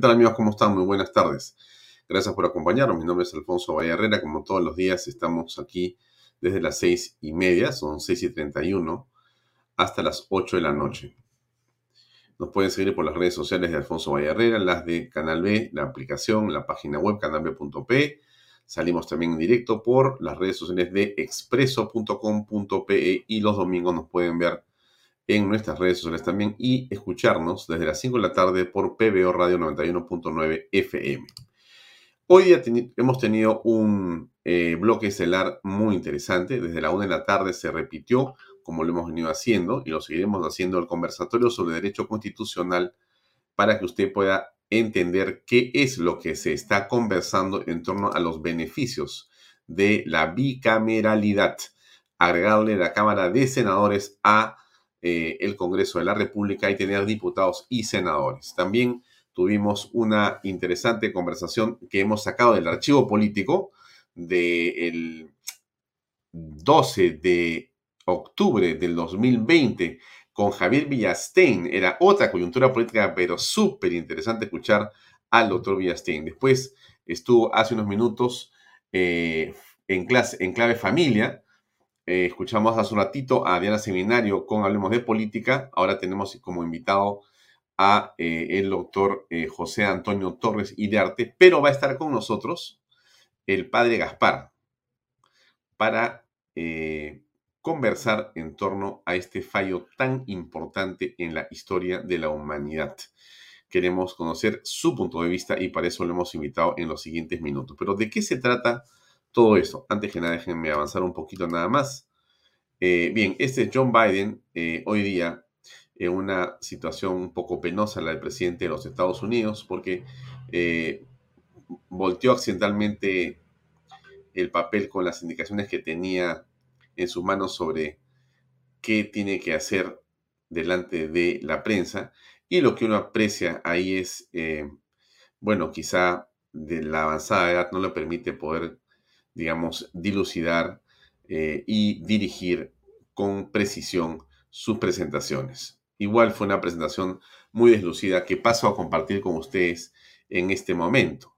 Tal amigos? ¿Cómo están? Muy buenas tardes. Gracias por acompañarnos. Mi nombre es Alfonso Valle Herrera. Como todos los días estamos aquí desde las seis y media, son seis y treinta y uno, hasta las ocho de la noche. Nos pueden seguir por las redes sociales de Alfonso Valle Herrera, las de Canal B, la aplicación, la página web canalb.p. Salimos también en directo por las redes sociales de expreso.com.pe y los domingos nos pueden ver en nuestras redes sociales también y escucharnos desde las 5 de la tarde por PBO Radio 91.9 FM. Hoy hemos tenido un eh, bloque estelar muy interesante. Desde la 1 de la tarde se repitió, como lo hemos venido haciendo, y lo seguiremos haciendo, el conversatorio sobre derecho constitucional para que usted pueda entender qué es lo que se está conversando en torno a los beneficios de la bicameralidad. Agregarle la Cámara de Senadores a eh, el Congreso de la República y tener diputados y senadores. También tuvimos una interesante conversación que hemos sacado del archivo político del 12 de octubre del 2020 con Javier Villastein. Era otra coyuntura política, pero súper interesante escuchar al doctor Villastein. Después estuvo hace unos minutos eh, en, clase, en clave familia eh, escuchamos hace un ratito a Diana Seminario con Hablemos de Política. Ahora tenemos como invitado a eh, el doctor eh, José Antonio Torres Idearte, pero va a estar con nosotros el padre Gaspar para conversar en torno a este fallo tan importante en la historia de la humanidad. Queremos conocer su punto de vista y para eso lo hemos invitado en los siguientes minutos. Pero ¿de qué se trata? Todo eso. Antes que nada, déjenme avanzar un poquito nada más. Eh, bien, este es John Biden eh, hoy día en una situación un poco penosa, la del presidente de los Estados Unidos, porque eh, volteó accidentalmente el papel con las indicaciones que tenía en sus manos sobre qué tiene que hacer delante de la prensa. Y lo que uno aprecia ahí es, bueno, quizá de la avanzada edad no le permite poder digamos, dilucidar eh, y dirigir con precisión sus presentaciones. Igual fue una presentación muy deslucida que paso a compartir con ustedes en este momento.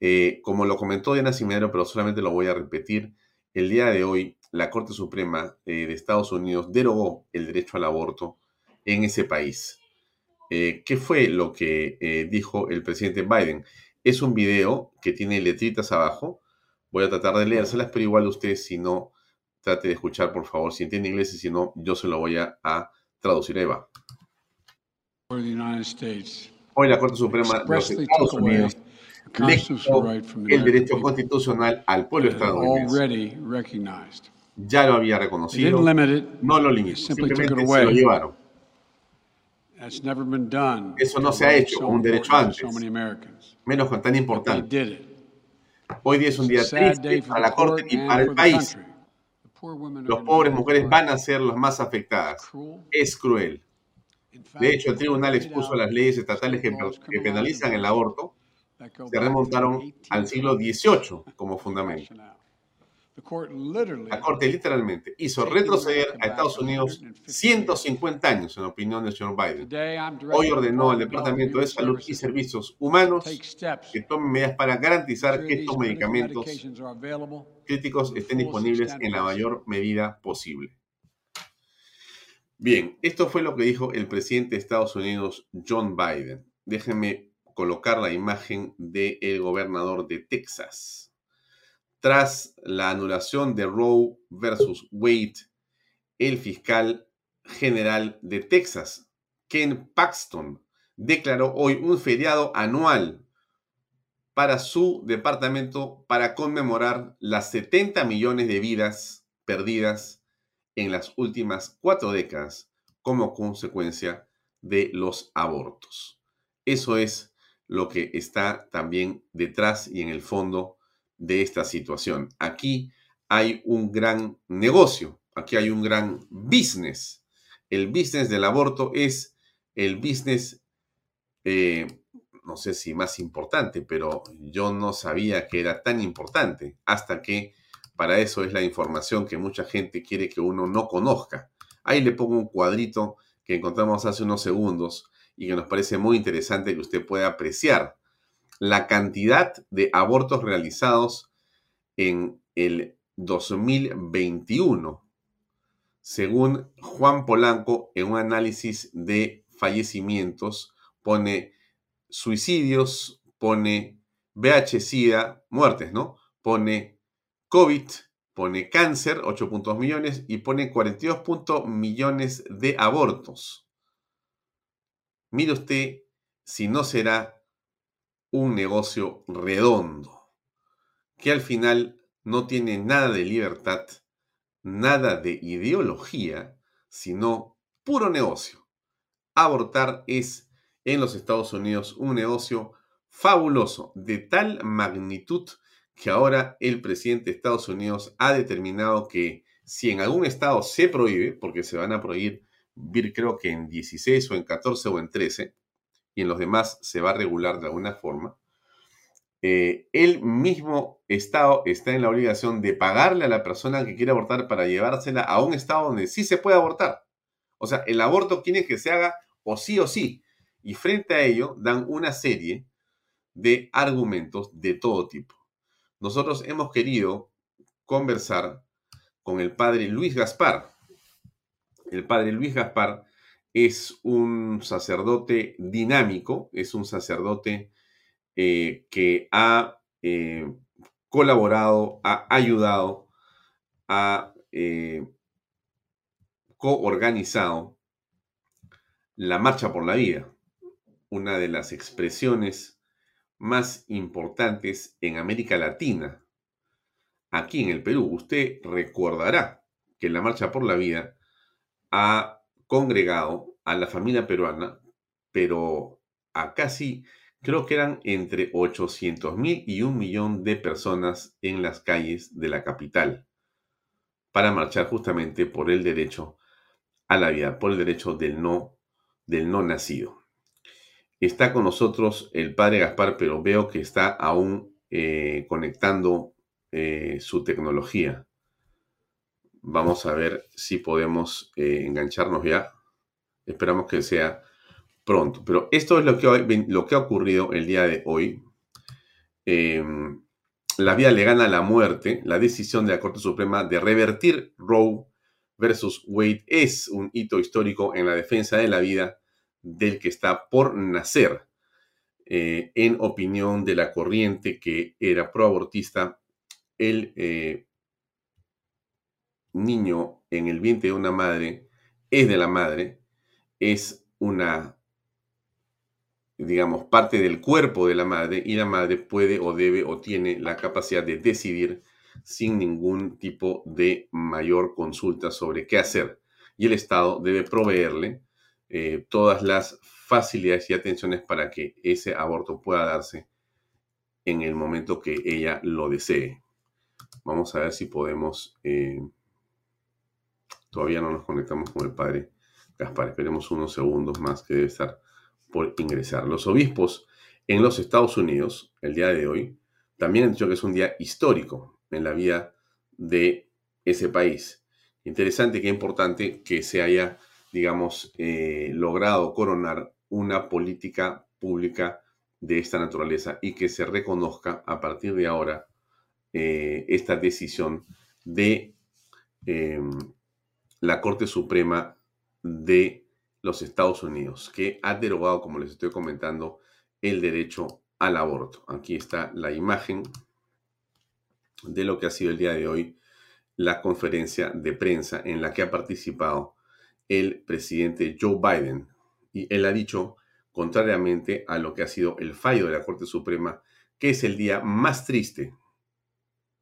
Eh, como lo comentó Diana Cimenero, pero solamente lo voy a repetir, el día de hoy la Corte Suprema eh, de Estados Unidos derogó el derecho al aborto en ese país. ¿Qué fue lo que dijo el presidente Biden? Es un video que tiene letritas abajo Voy a tratar de leérselas, pero igual usted, si no, trate de escuchar, por favor, si entiende inglés y si no, yo se lo voy a, traducir. Eva. Hoy la Corte Suprema de los Estados Unidos le el derecho constitucional al pueblo estadounidense. Ya lo había reconocido, no lo limitó, simplemente se lo llevaron. Eso no se ha hecho un derecho antes, menos con tan importante. Hoy día es un día triste para la Corte y para el país. Los pobres mujeres van a ser las más afectadas. Es cruel. De hecho, el tribunal expuso las leyes estatales que, penalizan el aborto se remontaron al siglo XVIII como fundamento. La Corte literalmente hizo retroceder a Estados Unidos 150 años, en opinión del señor Biden. Hoy ordenó al Departamento de Salud y Servicios Humanos que tome medidas para garantizar que estos medicamentos críticos estén disponibles en la mayor medida posible. Bien, esto fue lo que dijo el presidente de Estados Unidos, John Biden. Déjenme colocar la imagen del gobernador de Texas. Tras la anulación de Roe versus Wade, el fiscal general de Texas, Ken Paxton, declaró hoy un feriado anual para su departamento para conmemorar las 70 millones de vidas perdidas en las últimas cuatro décadas como consecuencia de los abortos. Eso es lo que está también detrás y en el fondo de esta situación. Aquí hay un gran negocio, aquí hay un gran business. El business del aborto es el business, eh, no sé si más importante, pero yo no sabía que era tan importante hasta que para eso es la información que mucha gente quiere que uno no conozca. Ahí le pongo un cuadrito que encontramos hace unos segundos y que nos parece muy interesante que usted pueda apreciar. La cantidad de abortos realizados en el 2021, según Juan Polanco, en un análisis de fallecimientos, pone suicidios, pone VH-Sida, muertes, ¿no? Pone COVID, pone cáncer, 8 puntos millones, y pone 42 puntos millones de abortos. Mire usted si no será un negocio redondo, que al final no tiene nada de libertad, nada de ideología, sino puro negocio. Abortar es en los Estados Unidos un negocio fabuloso, de tal magnitud que ahora el presidente de Estados Unidos ha determinado que si en algún estado se prohíbe, porque se van a prohibir, creo que en 16 o en 14 o en 13, y en los demás se va a regular de alguna forma, eh, el mismo estado está en la obligación de pagarle a la persona que quiere abortar para llevársela a un estado donde sí se puede abortar. O sea, el aborto tiene que se haga o sí o sí. Y frente a ello dan una serie de argumentos de todo tipo nosotros hemos querido conversar con el padre Luis Gaspar. El padre Luis Gaspar es un sacerdote dinámico, es un sacerdote eh, que ha eh, colaborado, ha ayudado, ha eh, coorganizado la Marcha por la Vida, una de las expresiones más importantes en América Latina. Aquí en el Perú, usted recordará que la Marcha por la Vida ha congregado a la familia peruana, pero a casi, creo que eran entre 800 mil y un millón de personas en las calles de la capital para marchar justamente por el derecho a la vida, por el derecho del no, del no nacido. Está con nosotros el padre Gaspar, pero veo que está aún eh, conectando eh, su tecnología. Vamos a ver si podemos eh, engancharnos ya. Esperamos que sea pronto. Pero esto es lo que, lo que ha ocurrido el día de hoy. Em, la vida le gana la muerte. La decisión de la Corte Suprema de revertir Roe versus Wade es un hito histórico en la defensa de la vida del que está por nacer, eh, en opinión de la corriente que era proabortista, el eh, niño en el vientre de una madre es de la madre, es una, digamos, parte del cuerpo de la madre y la madre puede o debe o tiene la capacidad de decidir sin ningún tipo de mayor consulta sobre qué hacer. Y el Estado debe proveerle eh, todas las facilidades y atenciones para que ese aborto pueda darse en el momento que ella lo desee. Vamos a ver si podemos... Eh, todavía no nos conectamos con el padre Gaspar. Esperemos unos segundos más que debe estar por ingresar. Los obispos en los Estados Unidos, el día de hoy, también han dicho que es un día histórico en la vida de ese país. Interesante que importante que se haya digamos, eh, logrado coronar una política pública de esta naturaleza y que se reconozca a partir de ahora eh, esta decisión de em, la Corte Suprema de los Estados Unidos, que ha derogado, como les estoy comentando, el derecho al aborto. Aquí está la imagen de lo que ha sido el día de hoy la conferencia de prensa en la que ha participado el presidente Joe Biden. Y él ha dicho, contrariamente a lo que ha sido el fallo de la Corte Suprema, que es el día más triste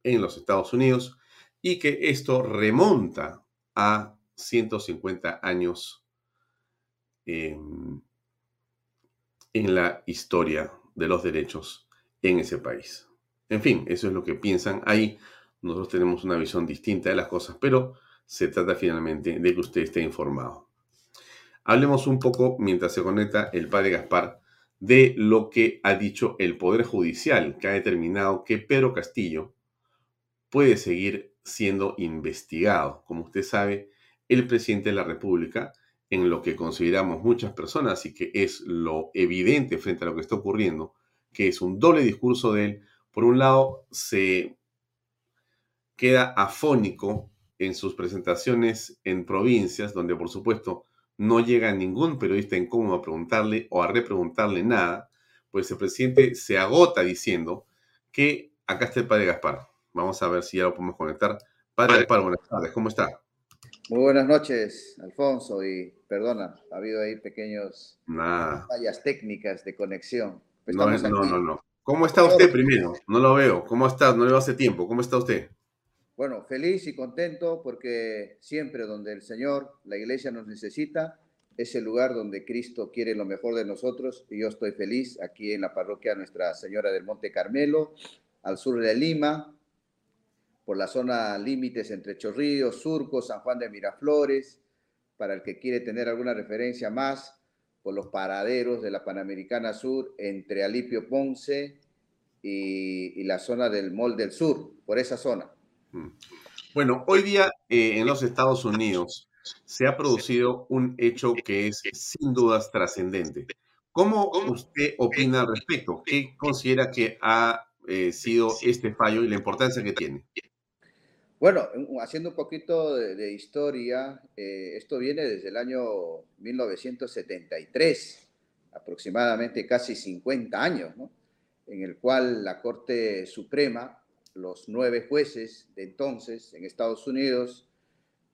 en los Estados Unidos y que esto remonta a 150 años en la historia de los derechos en ese país. En fin, eso es lo que piensan ahí. Nosotros tenemos una visión distinta de las cosas, pero se trata finalmente de que usted esté informado. Hablemos un poco, mientras se conecta el padre Gaspar, de lo que ha dicho el Poder Judicial, que ha determinado que Pedro Castillo puede seguir siendo investigado. Como usted sabe, el presidente de la República, en lo que consideramos muchas personas y que es lo evidente frente a lo que está ocurriendo, que es un doble discurso de él, por un lado, se queda afónico en sus presentaciones en provincias, donde por supuesto no llega ningún periodista incómodo a preguntarle o a repreguntarle nada, pues el presidente se agota diciendo que acá está el padre Gaspar. Vamos a ver si ya lo podemos conectar. Padre Gaspar, buenas tardes, ¿cómo está? Muy buenas noches, Alfonso, y perdona, ha habido ahí pequeños fallas técnicas de conexión. no, no, no, no. ¿Cómo está usted primero? No lo veo. ¿Cómo está? No le veo hace tiempo. ¿Cómo está usted? Bueno, feliz y contento porque siempre donde el Señor, la iglesia nos necesita, es el lugar donde Cristo quiere lo mejor de nosotros y yo estoy feliz aquí en la parroquia Nuestra Señora del Monte Carmelo, al sur de Lima, por la zona límites entre Chorrillos, Surco, San Juan de Miraflores, para el que quiere tener alguna referencia más, por los paraderos de la Panamericana Sur entre Alipio Ponce y, la zona del Mall del Sur, por esa zona. Mm. Bueno, hoy día eh, en los Estados Unidos se ha producido un hecho que es sin dudas trascendente. ¿Cómo usted opina al respecto? ¿Qué considera que ha eh, sido este fallo y la importancia que tiene? Bueno, haciendo un poquito de, historia, eh, esto viene desde el año 1973, aproximadamente casi 50 años, ¿no? en el cual la Corte Suprema, los nueve jueces de entonces en Estados Unidos,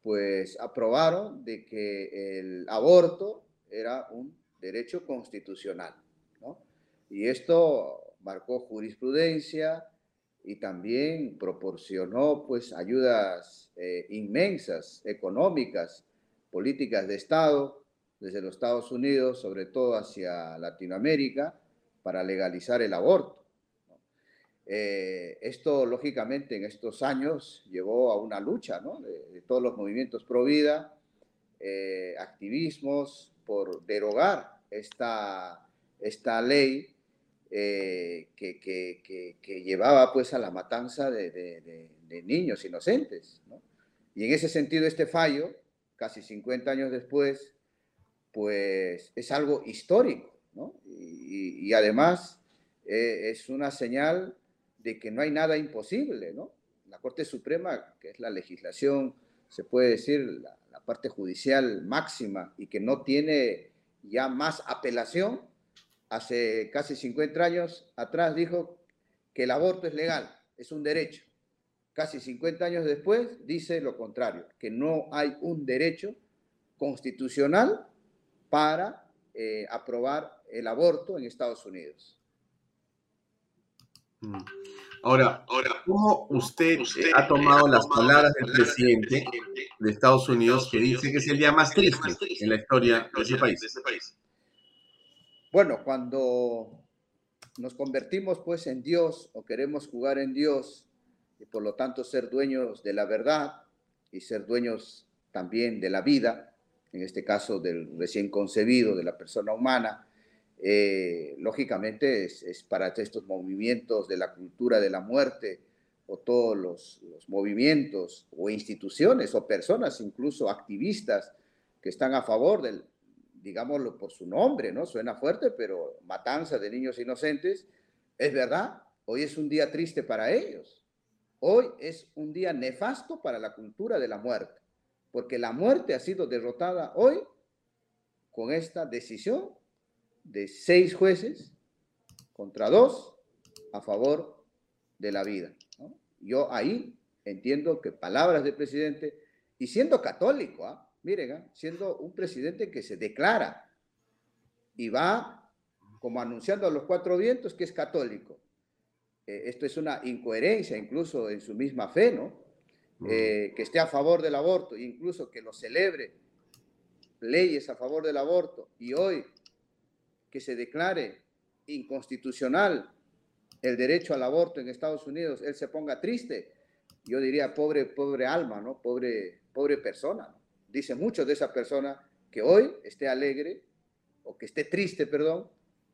pues aprobaron de que el aborto era un derecho constitucional. ¿no? Y esto marcó jurisprudencia, y también proporcionó pues ayudas eh, inmensas, económicas, políticas de Estado desde los Estados Unidos, sobre todo hacia Latinoamérica, para legalizar el aborto. Eh, esto, lógicamente, en estos años llevó a una lucha de, todos los movimientos pro vida, eh, activismos por derogar esta, esta ley eh, que, llevaba pues a la matanza de, niños inocentes. Y en ese sentido este fallo, casi 50 años después, pues es algo histórico. Y, además eh, es una señal de que no hay nada imposible. La Corte Suprema, que es la legislación, se puede decir, la parte judicial máxima y que no tiene ya más apelación, hace casi 50 años atrás dijo que el aborto es legal, es un derecho. Casi 50 años después dice lo contrario, que no hay un derecho constitucional para eh, aprobar el aborto en Estados Unidos. Mm. Ahora, ahora, ¿cómo usted, ha tomado las palabras del presidente de Estados Unidos que dice que es el día más triste en la historia de ese país? Bueno, cuando nos convertimos pues en Dios o queremos jugar en Dios y por lo tanto ser dueños de la verdad y ser dueños también de la vida, en este caso del recién concebido, de la persona humana, eh, lógicamente es, para estos movimientos de la cultura de la muerte o todos los, los movimientos o instituciones o personas, incluso activistas que están a favor del, digámoslo por su nombre, ¿no? Suena fuerte, pero matanza de niños inocentes, es verdad, hoy es un día triste para ellos. Hoy es un día nefasto para la cultura de la muerte, porque la muerte ha sido derrotada hoy con esta decisión de seis jueces contra dos a favor de la vida. Yo ahí entiendo que palabras del presidente, y siendo católico, ¿ah? Miren, ¿ah? siendo un presidente que se declara y va como anunciando a los cuatro vientos que es católico. Eh, esto es una incoherencia incluso en su misma fe, ¿no? Eh, que esté a favor del aborto, incluso que lo celebre leyes a favor del aborto y hoy que se declare inconstitucional el derecho al aborto en Estados Unidos, él se ponga triste, yo diría pobre, pobre alma, ¿no? Pobre, pobre persona. Dice mucho de esa persona que hoy esté alegre o que esté triste, perdón,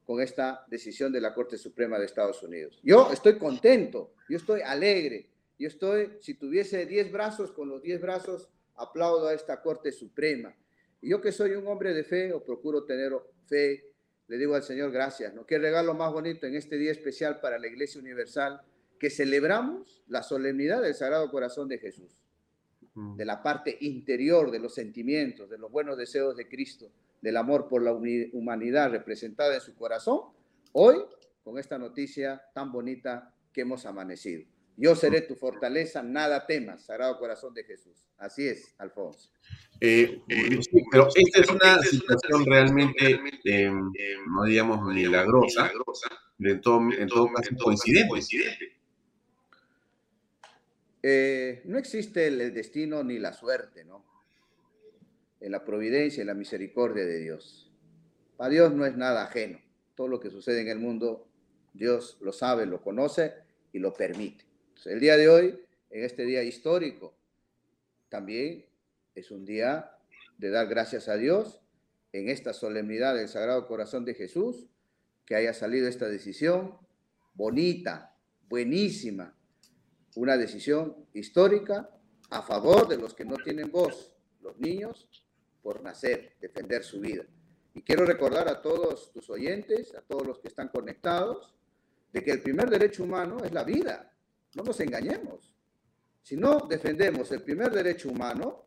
con esta decisión de la Corte Suprema de Estados Unidos. Yo estoy contento, yo estoy alegre, yo estoy, si tuviese 10 brazos, con los 10 brazos aplaudo a esta Corte Suprema. Yo que soy un hombre de fe o procuro tener fe, le digo al Señor gracias, ¿no? Qué regalo más bonito en este día especial para la Iglesia Universal, que celebramos la solemnidad del Sagrado Corazón de Jesús. De la parte interior de los sentimientos, de los buenos deseos de Cristo, del amor por la humanidad representada en su corazón, hoy con esta noticia tan bonita que hemos amanecido. Yo seré tu fortaleza, nada temas, Sagrado Corazón de Jesús. Así es, Alfonso. Eh, eh, pero esta es una situación realmente, eh, no digamos, milagrosa, en todo, en todo caso coincidente. No existe el, destino ni la suerte, ¿no? En la providencia y la misericordia de Dios. Para Dios no es nada ajeno. Todo lo que sucede en el mundo, Dios lo sabe, lo conoce y lo permite. el día de hoy, en este día histórico, también es un día de dar gracias a Dios en esta solemnidad del Sagrado Corazón de Jesús, que haya salido esta decisión bonita, buenísima, una decisión histórica a favor de los que no tienen voz, los niños, por nacer, defender su vida. Y quiero recordar a todos tus oyentes, a todos los que están conectados, de que el primer derecho humano es la vida. No nos engañemos. Si no defendemos el primer derecho humano,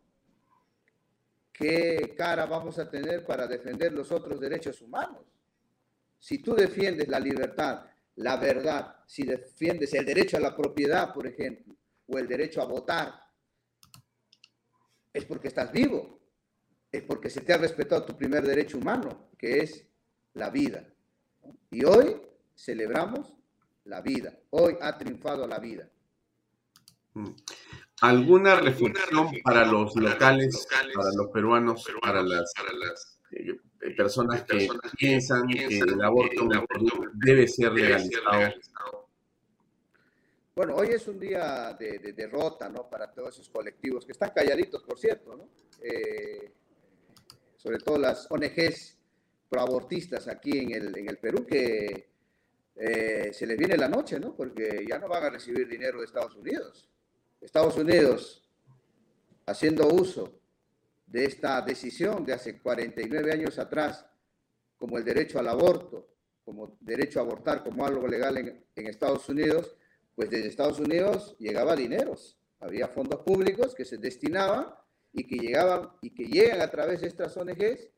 ¿qué cara vamos a tener para defender los otros derechos humanos? Si tú defiendes la libertad, la verdad, si defiendes el derecho a la propiedad, por ejemplo, o el derecho a votar, es porque estás vivo, es porque se te ha respetado tu primer derecho humano, que es la vida. Y hoy celebramos la vida, hoy ha triunfado la vida. Mm. ¿Alguna reflexión para los locales, para los peruanos, para las eh, personas que piensan que el aborto debe ser legalizado? Bueno, hoy es un día de, derrota, ¿no? Para todos esos colectivos que están calladitos, por cierto, ¿no? Eh, sobre todo las ONGs proabortistas aquí en el, en el Perú, que se les viene la noche, ¿no? Porque ya no van a recibir dinero de Estados Unidos. Estados Unidos, haciendo uso de esta decisión de hace 49 años atrás, como el derecho al aborto, como derecho a abortar como algo legal en, Estados Unidos, pues desde Estados Unidos llegaba dineros, había fondos públicos que se destinaban y que llegaban y que llegan a través de estas ONGs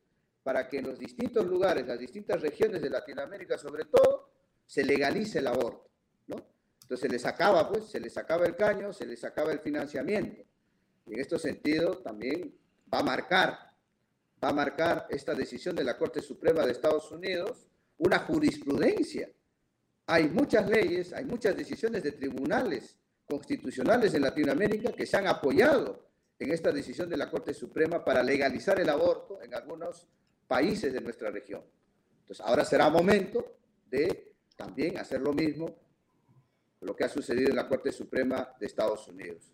para que en los distintos lugares, las distintas regiones de Latinoamérica sobre todo, se legalice el aborto, ¿no? Entonces se les sacaba, pues, se les sacaba el caño, se les sacaba el financiamiento. Y en este sentido también va a marcar, va a marcar esta decisión de la Corte Suprema de Estados Unidos una jurisprudencia. Hay muchas leyes, hay muchas decisiones de tribunales constitucionales en Latinoamérica que se han apoyado en esta decisión de la Corte Suprema para legalizar el aborto en algunos países de nuestra región. Entonces, ahora será momento de también hacer lo mismo lo que ha sucedido en la Corte Suprema de Estados Unidos.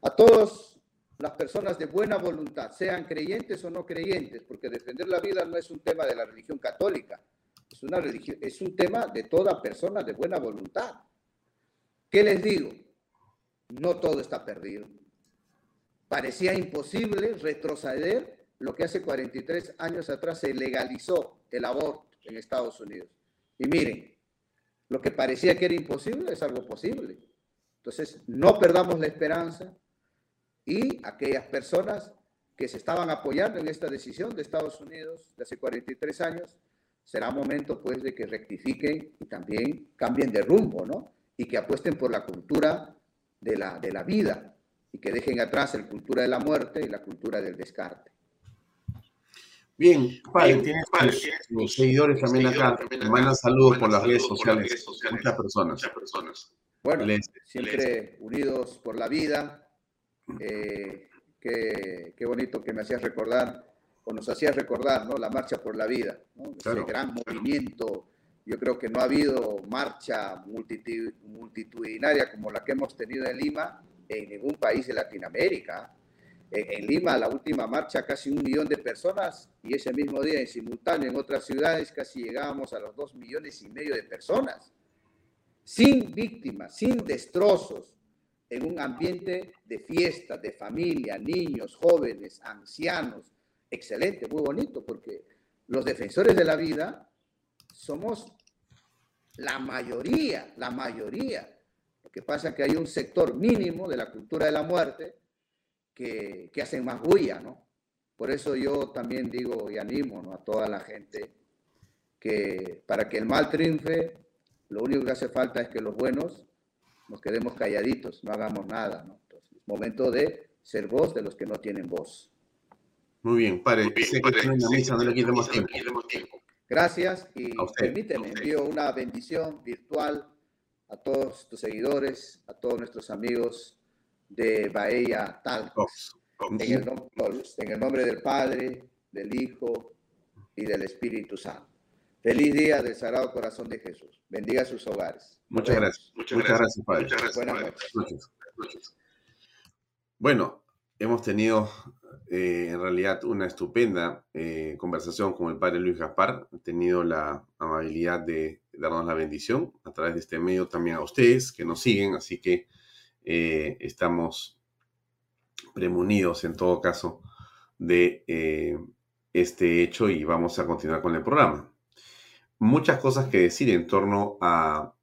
A todas las personas de buena voluntad, sean creyentes o no creyentes, porque defender la vida no es un tema de la religión católica, es, una religión, es un tema de toda persona de buena voluntad. ¿Qué les digo? No todo está perdido. Parecía imposible retroceder lo que hace 43 años atrás se legalizó el aborto en Estados Unidos. Y miren, lo que parecía que era imposible es algo posible. Entonces, no perdamos la esperanza y aquellas personas que se estaban apoyando en esta decisión de Estados Unidos de hace 43 años, será momento pues de que rectifiquen y también cambien de rumbo, ¿no? Y que apuesten por la cultura de la, de la vida y que dejen atrás la cultura de la muerte y la cultura del descarte. Bien, padre, tienes, tus, seguidores también acá. Te mandan saludos por las redes sociales. Muchas personas. Bueno, siempre unidos por la vida. Eh, qué, qué, bonito que me hacías recordar, o nos hacías recordar, ¿no? La marcha por la vida, ¿no? Ese gran movimiento. Yo creo que no ha habido marcha multitudinaria como la que hemos tenido en Lima en ningún país de Latinoamérica en Lima, la última marcha, casi un millón de personas y ese mismo día en simultáneo en otras ciudades casi llegábamos a los dos millones y medio de personas, sin víctimas, sin destrozos, en un ambiente de fiesta, de familia, niños, jóvenes, ancianos. Excelente, muy bonito, porque los defensores de la vida somos la mayoría, la mayoría. Lo que pasa es que hay un sector mínimo de la cultura de la muerte que, hacen más bulla, ¿no? Por eso yo también digo y animo a toda la gente que para que el mal triunfe, lo único que hace falta es que los buenos nos quedemos calladitos, no hagamos nada, ¿no? Entonces, es momento de ser voz de los que no tienen voz. Muy bien, padre, no le quitemos tiempo. Gracias y permíteme, envío una bendición virtual a todos tus seguidores, a todos nuestros amigos de Bahía Talcos. En el, en el nombre del Padre, del Hijo y del Espíritu Santo. Feliz día del Sagrado Corazón de Jesús. Bendiga sus hogares. Muchas gracias. Muchas, gracias, Padre. Buenas noches. Bueno, hemos tenido eh, en realidad una estupenda eh, conversación con el Padre Luis Gaspar. He tenido la amabilidad de darnos la bendición a través de este medio también a ustedes que nos siguen. Así que eh, estamos premunidos en todo caso de eh, este hecho y vamos a continuar con el programa. Muchas cosas que decir en torno a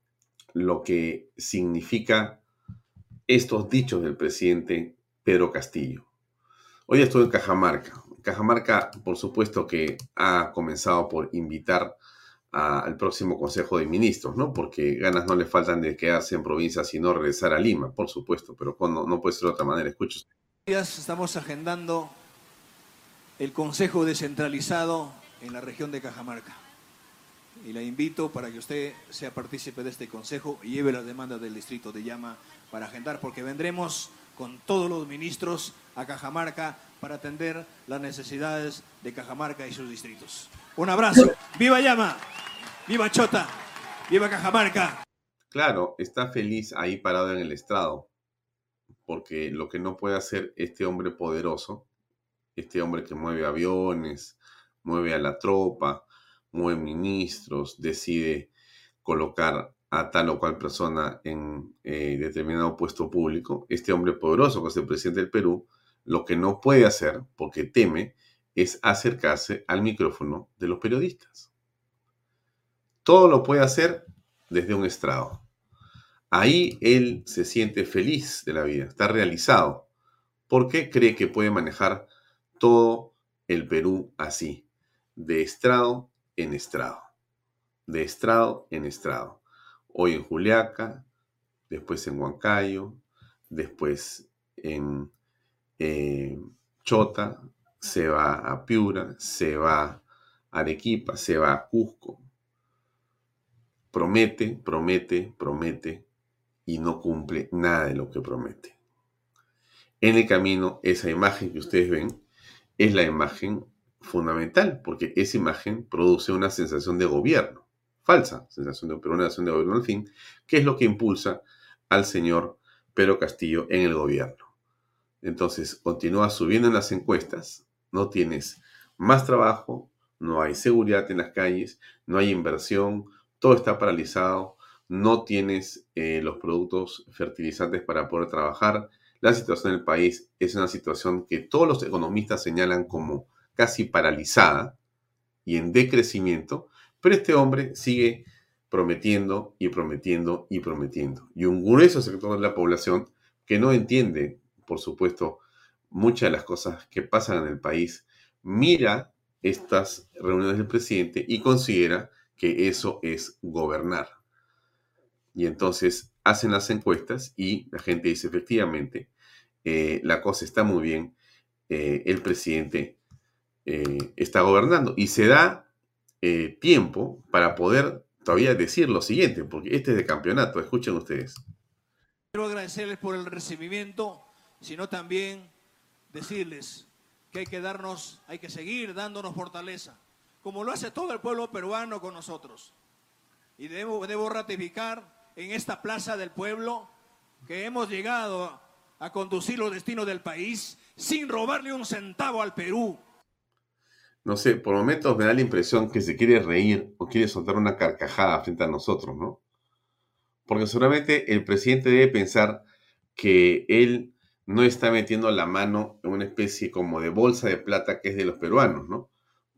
lo que significa estos dichos del presidente Pedro Castillo. Hoy estoy en Cajamarca. Cajamarca, por supuesto que ha comenzado por invitar al próximo Consejo de Ministros, ¿no? Porque ganas no le faltan de quedarse en provincia, sino regresar a Lima, por supuesto, pero no, no puede ser de otra manera. Escucho. Estamos agendando el Consejo descentralizado en la región de Cajamarca. Y la invito para que usted sea partícipe de este consejo y lleve las demandas del distrito de Llama para agendar, porque vendremos con todos los ministros a Cajamarca para atender las necesidades de Cajamarca y sus distritos. Un abrazo. ¡Viva Llama! ¡Viva Chota! ¡Viva Cajamarca! Claro, está feliz ahí parado en el estrado, porque lo que no puede hacer este hombre poderoso, este hombre que mueve aviones, mueve a la tropa, mueve ministros, decide colocar a tal o cual persona en eh, determinado puesto público, este hombre poderoso que es el presidente del Perú, lo que no puede hacer, porque teme, es acercarse al micrófono de los periodistas. Todo lo puede hacer desde un estrado. Ahí él se siente feliz de la vida, está realizado, porque cree que puede manejar todo el Perú así, de estrado en estrado, de estrado en estrado. Hoy en Juliaca, después en Huancayo, después en eh, Chota, se va a Piura, se va a Arequipa, se va a Cusco, promete, promete, promete y no cumple nada de lo que promete. En el camino, esa imagen que ustedes ven es la imagen fundamental, porque esa imagen produce una sensación de gobierno, falsa sensación de, pero una sensación de gobierno al fin, que es lo que impulsa al señor Pedro Castillo en el gobierno. Entonces, continúa subiendo en las encuestas, no tienes más trabajo, no hay seguridad en las calles, no hay inversión, todo está paralizado, no tienes eh, los productos fertilizantes para poder trabajar. La situación del país es una situación que todos los economistas señalan como casi paralizada y en decrecimiento, pero este hombre sigue prometiendo y prometiendo y prometiendo. Y un grueso sector de la población que no entiende, por supuesto, muchas de las cosas que pasan en el país, mira estas reuniones del presidente y considera que eso es gobernar. Y entonces hacen las encuestas y la gente dice, efectivamente, eh, la cosa está muy bien, eh, el presidente eh, está gobernando. Y se da tiempo para poder todavía decir lo siguiente, porque este es de campeonato, escuchen ustedes. Quiero agradecerles por el recibimiento, sino también decirles que hay que darnos, hay que seguir dándonos fortaleza, como lo hace todo el pueblo peruano con nosotros. Y debo ratificar en esta plaza del pueblo que hemos llegado a conducir los destinos del país sin robarle un centavo al Perú. No sé, por momentos me da la impresión que se quiere reír o quiere soltar una carcajada frente a nosotros, ¿no? Porque seguramente el presidente debe pensar que él no está metiendo la mano en una especie como de bolsa de plata que es de los peruanos, ¿no?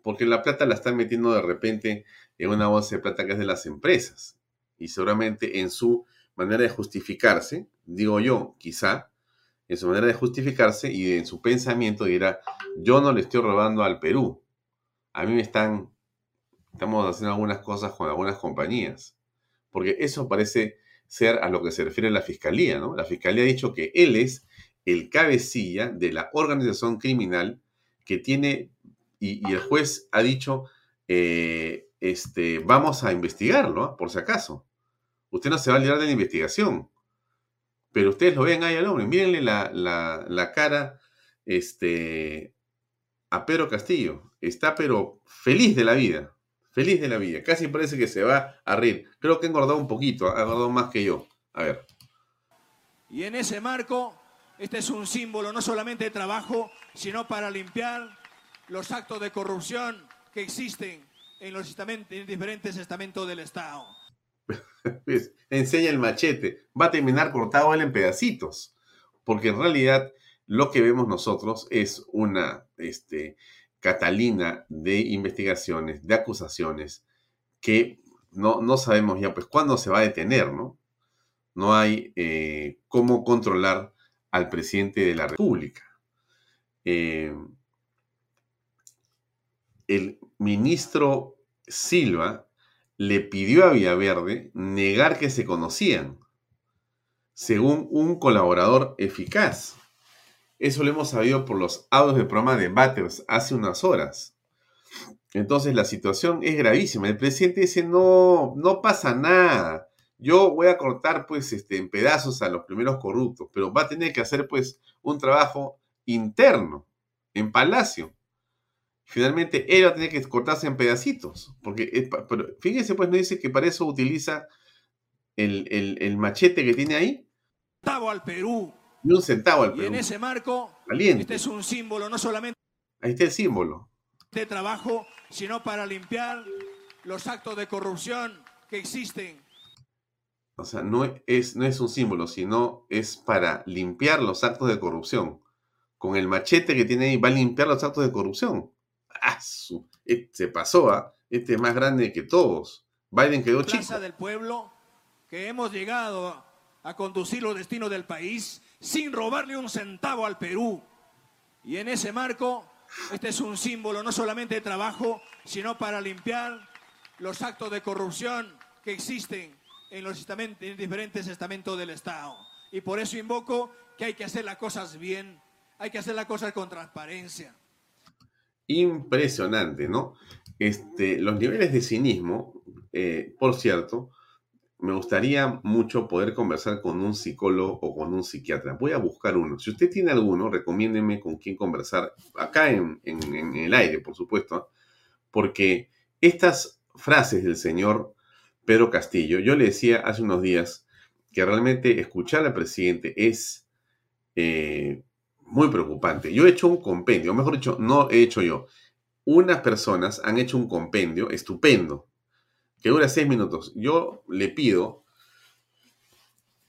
Porque la plata la están metiendo de repente en una bolsa de plata que es de las empresas. Y seguramente en su manera de justificarse, digo yo, quizá, en su manera de justificarse y en su pensamiento dirá, yo no le estoy robando al Perú. A mí me están, estamos haciendo algunas cosas con algunas compañías. Porque eso parece ser a lo que se refiere la fiscalía, ¿no? La fiscalía ha dicho que él es el cabecilla de la organización criminal que tiene, y, el juez ha dicho, eh, este, vamos a investigarlo, ¿ah? por si acaso. Usted no se va a librar de la investigación. Pero ustedes lo ven ahí al hombre, mírenle la, la, cara este, a Pedro Castillo. Está pero feliz de la vida, feliz de la vida. Casi parece que se va a reír. Creo que ha engordado un poquito, ha engordado más que yo. A ver. Y en ese marco, este es un símbolo no solamente de trabajo, sino para limpiar los actos de corrupción que existen en los diferentes estamentos del Estado. Pues, enseña el machete, va a terminar cortado él en pedacitos, porque en realidad lo que vemos nosotros es una este, catalina de investigaciones, de acusaciones, que no, no sabemos ya pues cuándo se va a detener, ¿no? No hay eh, cómo controlar al presidente de la República. Eh, el ministro Silva le pidió a Villaverde negar que se conocían, según un colaborador eficaz. Eso lo hemos sabido por los audios del programa de Batters hace unas horas. Entonces la situación es gravísima. El presidente dice, no, no pasa nada. Yo voy a cortar pues este, en pedazos a los primeros corruptos, pero va a tener que hacer pues un trabajo interno en Palacio finalmente él va a tener que cortarse en pedacitos. Porque, fíjense, pues no dice que para eso utiliza el, machete que tiene ahí. Centavo al Perú. Y un centavo al Perú. Y en ese marco, este es un símbolo, no solamente. Ahí está el símbolo. De trabajo, sino para limpiar los actos de corrupción que existen. O sea, no es, no es un símbolo, sino es para limpiar los actos de corrupción. Con el machete que tiene ahí va a limpiar los actos de corrupción. Ah, eh, se pasó, ¿ah? Este es más grande que todos. Biden quedó chico. Plaza del pueblo que hemos llegado a conducir los destinos del país sin robarle un centavo al Perú. Y en ese marco, este es un símbolo no solamente de trabajo, sino para limpiar los actos de corrupción que existen en los diferentes estamentos del Estado. Y por eso invoco que hay que hacer las cosas bien, hay que hacer las cosas con transparencia impresionante, ¿no? Este, los niveles de cinismo, eh, por cierto, me gustaría mucho poder conversar con un psicólogo o con un psiquiatra. Voy a buscar uno. Si usted tiene alguno, recomiéndeme con quién conversar acá en, el aire, por supuesto, porque estas frases del señor Pedro Castillo, yo le decía hace unos días que realmente escuchar al presidente es eh, muy preocupante. Yo he hecho un compendio, mejor dicho, no he hecho yo. Unas personas han hecho un compendio estupendo, que dura seis minutos. Yo le pido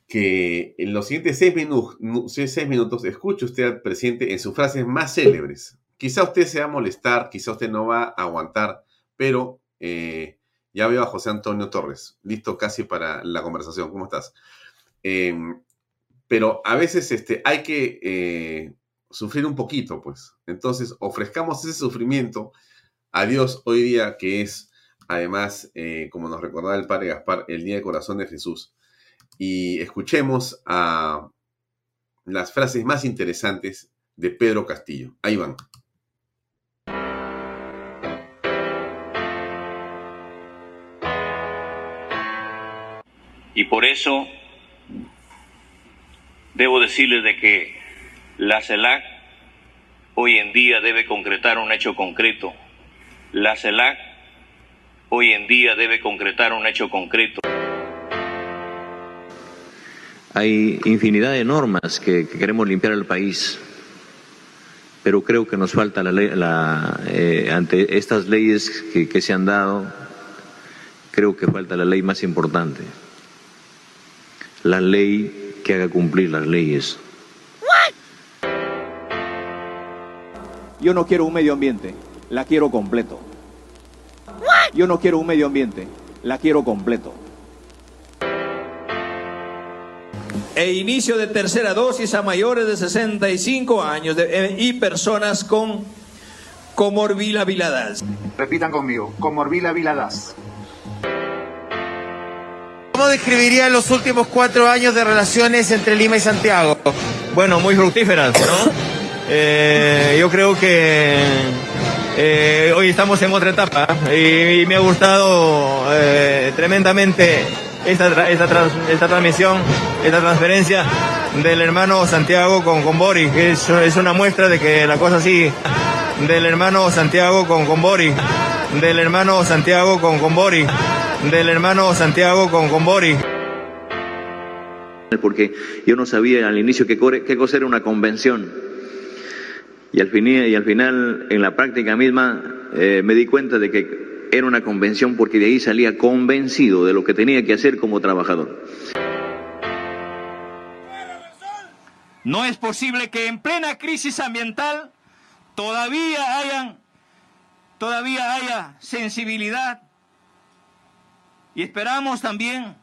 que en los siguientes seis, minutos escuche usted al presidente en sus frases más célebres. Quizá usted se va a molestar, quizá usted no va a aguantar, pero eh, ya veo a José Antonio Torres, listo casi para la conversación. ¿Cómo estás? Em, pero a veces este, hay que eh, sufrir un poquito, pues. Entonces, ofrezcamos ese sufrimiento a Dios hoy día, que es, además, eh, como nos recordaba el Padre Gaspar, el Día de Corazón de Jesús. Y escuchemos a las frases más interesantes de Pedro Castillo. Ahí van. Y por eso debo decirles de que la CELAC hoy en día debe concretar un hecho concreto. La CELAC hoy en día debe concretar un hecho concreto. Hay infinidad de normas que, queremos limpiar el país, pero creo que nos falta la ley, la, eh, ante estas leyes que, que se han dado, creo que falta la ley más importante, la ley que haga cumplir las leyes. Yo no quiero un medio ambiente, la quiero completo. Yo no quiero un medio ambiente, la quiero completo. E inicio de tercera dosis a mayores de 65 años eh, y personas con comorbilidades. Repitan conmigo, comorbilidades. ¿Cómo describiría los últimos cuatro años de relaciones entre Lima y Santiago? Bueno, muy fructíferas, ¿no? Eh, yo creo que eh, hoy estamos en otra etapa y, me ha gustado tremendamente esta, esta, esta transmisión, esta transferencia del hermano Santiago con, con Boris, es, una muestra de que la cosa sigue. Del hermano Santiago con, con Boris, del hermano Santiago con, con Boris, del hermano Santiago con, con Boris. Porque yo no sabía al inicio qué cosa era una convención. Y al, fin, y al final, en la práctica misma, eh, me di cuenta de que era una convención porque de ahí salía convencido de lo que tenía que hacer como trabajador. No es posible que en plena crisis ambiental todavía hayan todavía haya sensibilidad y esperamos también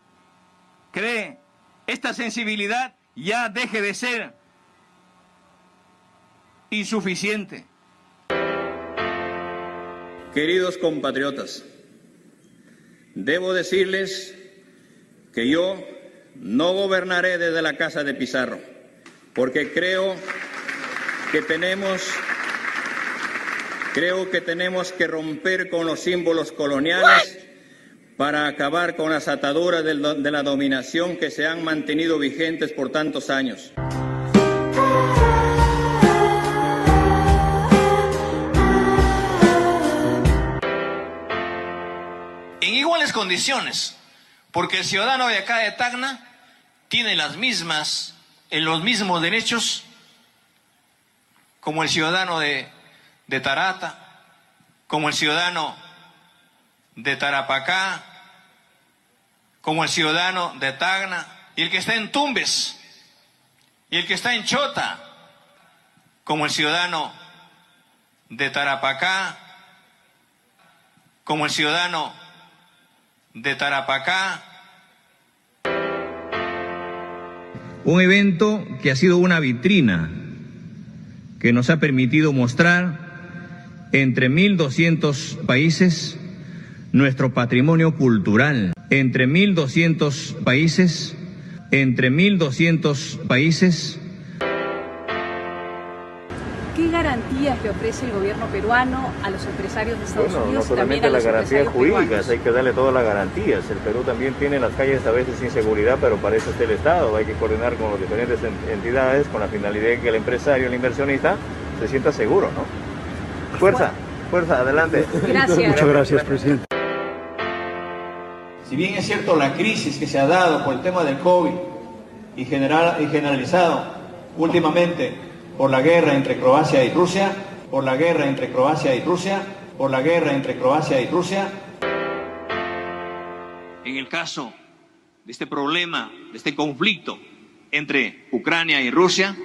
que esta sensibilidad ya deje de ser insuficiente. Queridos compatriotas, debo decirles que yo no gobernaré desde la casa de Pizarro, porque creo que tenemos creo que tenemos que romper con los símbolos coloniales para acabar con las ataduras de la dominación que se han mantenido vigentes por tantos años. Condiciones, porque el ciudadano de acá de Tacna tiene las mismas, en los mismos derechos como el ciudadano de, de Tarata, como el ciudadano de Tarapacá, como el ciudadano de Tacna, y el que está en Tumbes, y el que está en Chota, como el ciudadano de Tarapacá, como el ciudadano de Tarapacá. Un evento que ha sido una vitrina que nos ha permitido mostrar entre 1.200 países nuestro patrimonio cultural, entre 1.200 países, entre 1.200 países ¿Qué garantías le ofrece el gobierno peruano a los empresarios de Estados bueno, Unidos? No solamente las garantías jurídicas, hay que darle todas las garantías. El Perú también tiene las calles a veces sin seguridad, pero para eso está el Estado. Hay que coordinar con las diferentes entidades con la finalidad de que el empresario, el inversionista, se sienta seguro, ¿no? Fuerza, fuerza, adelante. Gracias. Muchas gracias, presidente. Si bien es cierto la crisis que se ha dado por el tema del COVID y, general, y generalizado últimamente por la guerra entre Croacia y Rusia, por la guerra entre Croacia y Rusia, por la guerra entre Croacia y Rusia. En el caso de este problema, de este conflicto entre Ucrania y Rusia,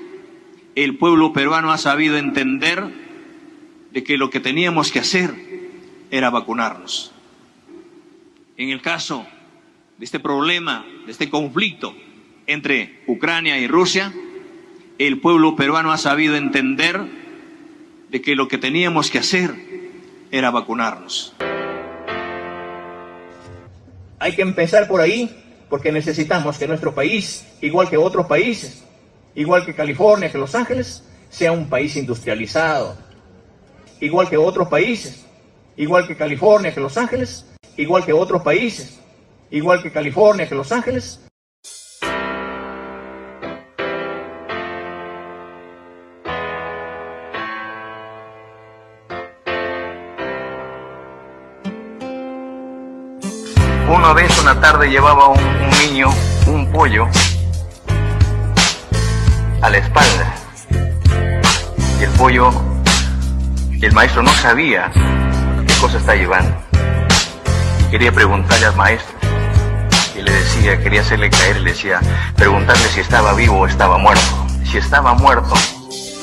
el pueblo peruano ha sabido entender de que lo que teníamos que hacer era vacunarnos. En el caso de este problema, de este conflicto entre Ucrania y Rusia, el pueblo peruano ha sabido entender de que lo que teníamos que hacer era vacunarnos. Hay que empezar por ahí porque necesitamos que nuestro país, igual que otros países, igual que California, que Los Ángeles, sea un país industrializado, igual que otros países, igual que California, que Los Ángeles, igual que otros países, igual que California, que Los Ángeles, Una vez, una tarde, llevaba un, un niño un pollo a la espalda. Y el pollo, el maestro no sabía qué cosa está llevando. Y quería preguntarle al maestro. Y le decía, quería hacerle caer, le decía, preguntarle si estaba vivo o estaba muerto. Si estaba muerto,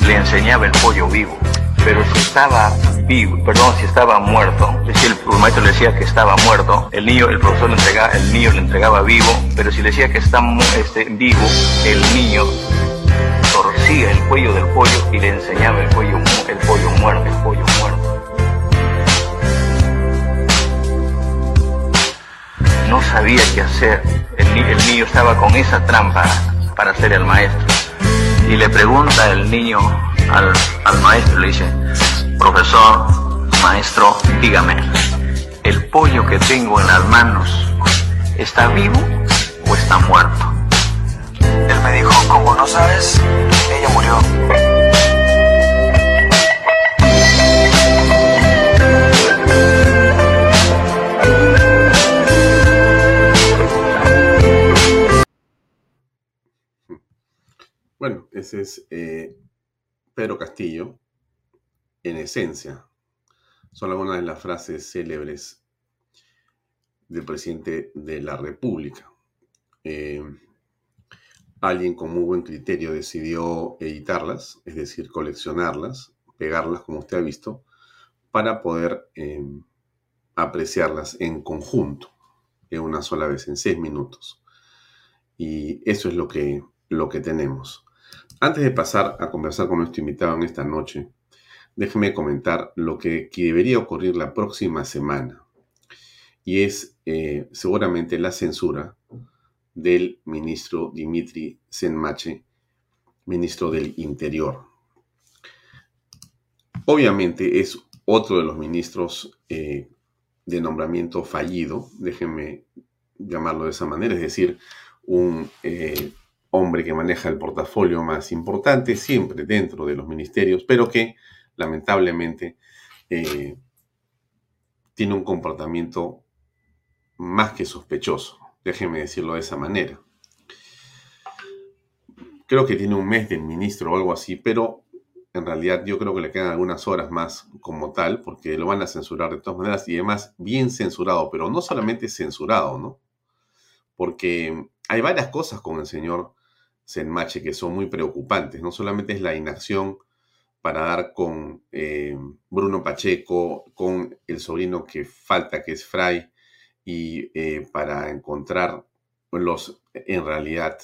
le enseñaba el pollo vivo. Pero si estaba vivo, perdón, si estaba muerto, decía el, el maestro le decía que estaba muerto, el niño, el profesor le entregaba, el niño le entregaba vivo, pero si le decía que está este, vivo, el niño torcía el cuello del pollo y le enseñaba el mu- el pollo muerto, el pollo muerto. No sabía qué hacer. El, el niño estaba con esa trampa para hacer el maestro. Y le pregunta el niño al, al maestro, le dice, profesor, maestro, dígame, ¿el pollo que tengo en las manos está vivo o está muerto? Él me dijo, como no sabes, ella murió. Bueno, ese es eh, Pedro Castillo, en esencia. Son algunas de las frases célebres del presidente de la República. Eh, alguien con muy buen criterio decidió editarlas, es decir, coleccionarlas, pegarlas, como usted ha visto, para poder eh, apreciarlas en conjunto, en una sola vez, en seis minutos. Y eso es lo que, lo que tenemos. Antes de pasar a conversar con nuestro invitado en esta noche, déjeme comentar lo que, debería ocurrir la próxima semana. Y es eh, seguramente la censura del ministro Dimitri Senmache, ministro del Interior. Obviamente es otro de los ministros eh, de nombramiento fallido, déjenme llamarlo de esa manera, es decir, un eh, hombre que maneja el portafolio más importante siempre dentro de los ministerios, pero que lamentablemente eh, tiene un comportamiento más que sospechoso, déjenme decirlo de esa manera. Creo que tiene un mes del ministro o algo así, pero en realidad yo creo que le quedan algunas horas más como tal, porque lo van a censurar de todas maneras y además bien censurado, pero no solamente censurado, ¿no? Porque hay varias cosas con el señor Senmache que son muy preocupantes. No solamente es la inacción para dar con eh, Bruno Pacheco, con el sobrino que falta, que es Fray, y eh, para encontrar los, en realidad,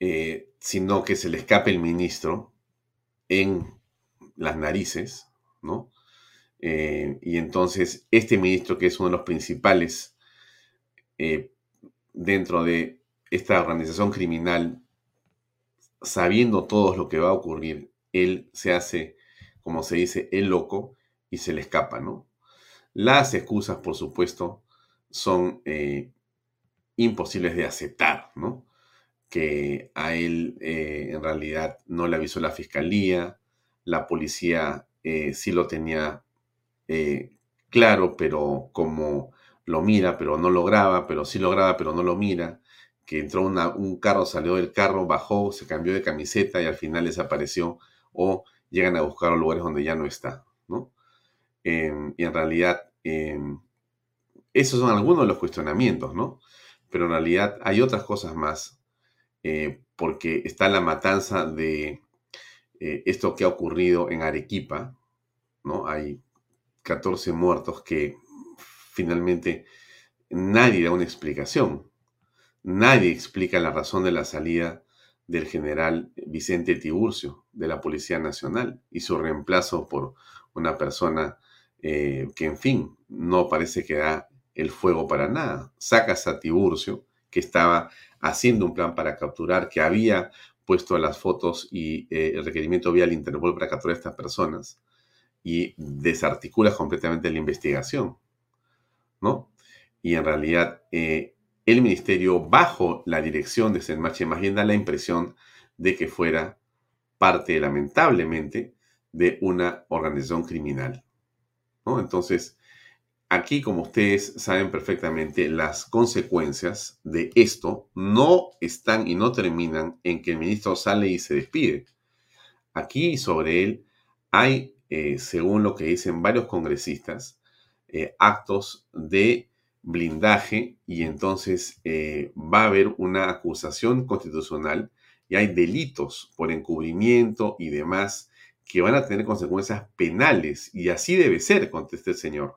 eh, sino que se le escape el ministro en las narices, ¿no? Y entonces este ministro, que es uno de los principales dentro de esta organización criminal, sabiendo todo lo que va a ocurrir, él se hace, como se dice, el loco y se le escapa, ¿no? Las excusas, por supuesto, son eh, imposibles de aceptar, ¿no? Que a él eh, en realidad no le avisó la fiscalía, la policía eh, sí lo tenía claro, pero como lo mira, pero no lo graba, pero sí lo graba, pero no lo mira, que entró un carro, salió del carro, bajó, se cambió de camiseta y al final desapareció o llegan a buscar a lugares donde ya no está, ¿no? Eh, y en realidad, eh, esos son algunos de los cuestionamientos, ¿no? Pero en realidad hay otras cosas más, eh, porque está la matanza de eh, esto que ha ocurrido en Arequipa, ¿no? Hay 14 muertos que finalmente nadie da una explicación. Nadie explica la razón de la salida del general Vicente Tiburcio de la Policía Nacional y su reemplazo por una persona eh, que, en fin, no parece que da el fuego para nada. Sacas a Tiburcio, que estaba haciendo un plan para capturar, que había puesto las fotos y eh, el requerimiento vía al Interpol para capturar a estas personas y desarticulas completamente la investigación, ¿no? Y en realidad eh, el ministerio, bajo la dirección de Senmache, más bien da la impresión de que fuera parte, lamentablemente, de una organización criminal. Entonces, aquí, como ustedes saben perfectamente, las consecuencias de esto no están y no terminan en que el ministro sale y se despide. Aquí sobre él hay, eh, según lo que dicen varios congresistas, eh, actos de blindaje y entonces eh, va a haber una acusación constitucional y hay delitos por encubrimiento y demás que van a tener consecuencias penales y así debe ser, contesta el señor.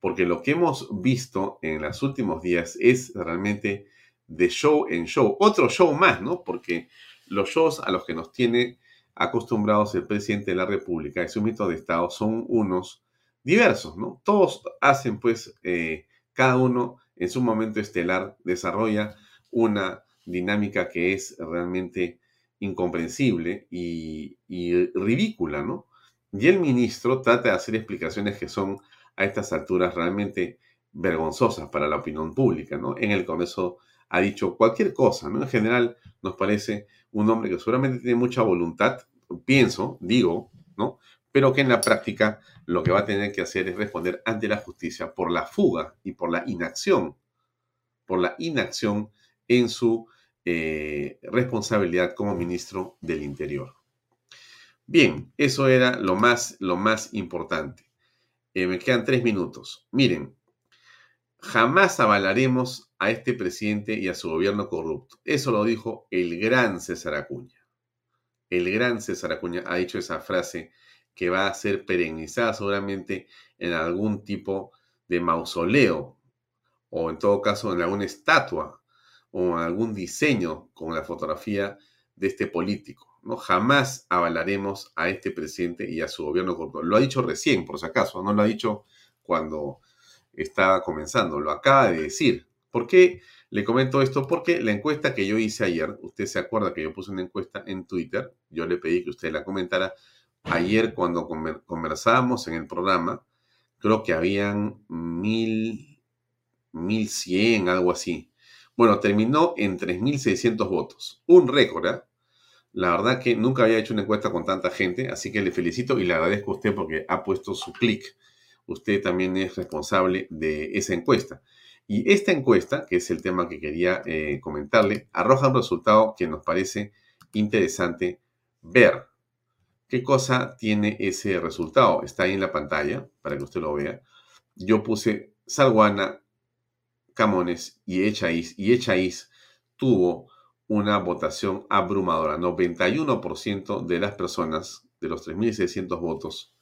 Porque lo que hemos visto en los últimos días es realmente de show en show. Otro show más, ¿no? Porque los shows a los que nos tiene acostumbrados el presidente de la República y su mito de Estado son unos diversos, ¿no? Todos hacen, pues, eh, cada uno en su momento estelar desarrolla una dinámica que es realmente incomprensible y, ridícula, ¿no? Y el ministro trata de hacer explicaciones que son a estas alturas realmente vergonzosas para la opinión pública, ¿no? En el Congreso ha dicho cualquier cosa, ¿no? En general nos parece un hombre que seguramente tiene mucha voluntad, pienso, digo, ¿no? Pero que en la práctica lo que va a tener que hacer es responder ante la justicia por la fuga y por la inacción, por la inacción en su eh, responsabilidad como ministro del Interior. Bien, eso era lo más, lo más importante. Eh, me quedan tres minutos. Miren, jamás avalaremos a este presidente y a su gobierno corrupto. Eso lo dijo el gran César Acuña. El gran César Acuña ha dicho esa frase que va a ser perennizada seguramente en algún tipo de mausoleo o en todo caso en alguna estatua o algún diseño con la fotografía de este político. ¿no? Jamás avalaremos a este presidente y a su gobierno corrupto. Lo ha dicho recién, por si acaso, no lo ha dicho cuando estaba comenzando, lo acaba de decir. ¿Por qué le comento esto? Porque la encuesta que yo hice ayer, usted se acuerda que yo puse una encuesta en Twitter, yo le pedí que usted la comentara. Ayer cuando conversábamos en el programa, creo que habían mil, mil cien, algo así. Bueno, terminó en 3.600 votos. Un récord, ¿eh? La verdad que nunca había hecho una encuesta con tanta gente, así que le felicito y le agradezco a usted porque ha puesto su clic. Usted también es responsable de esa encuesta. Y esta encuesta, que es el tema que quería eh, comentarle, arroja un resultado que nos parece interesante ver. ¿Qué cosa tiene ese resultado? Está ahí en la pantalla para que usted lo vea. Yo puse Salguana Camones y Echaíz, y Echaíz tuvo una votación abrumadora. 91% de las personas, de los 3.600 votos,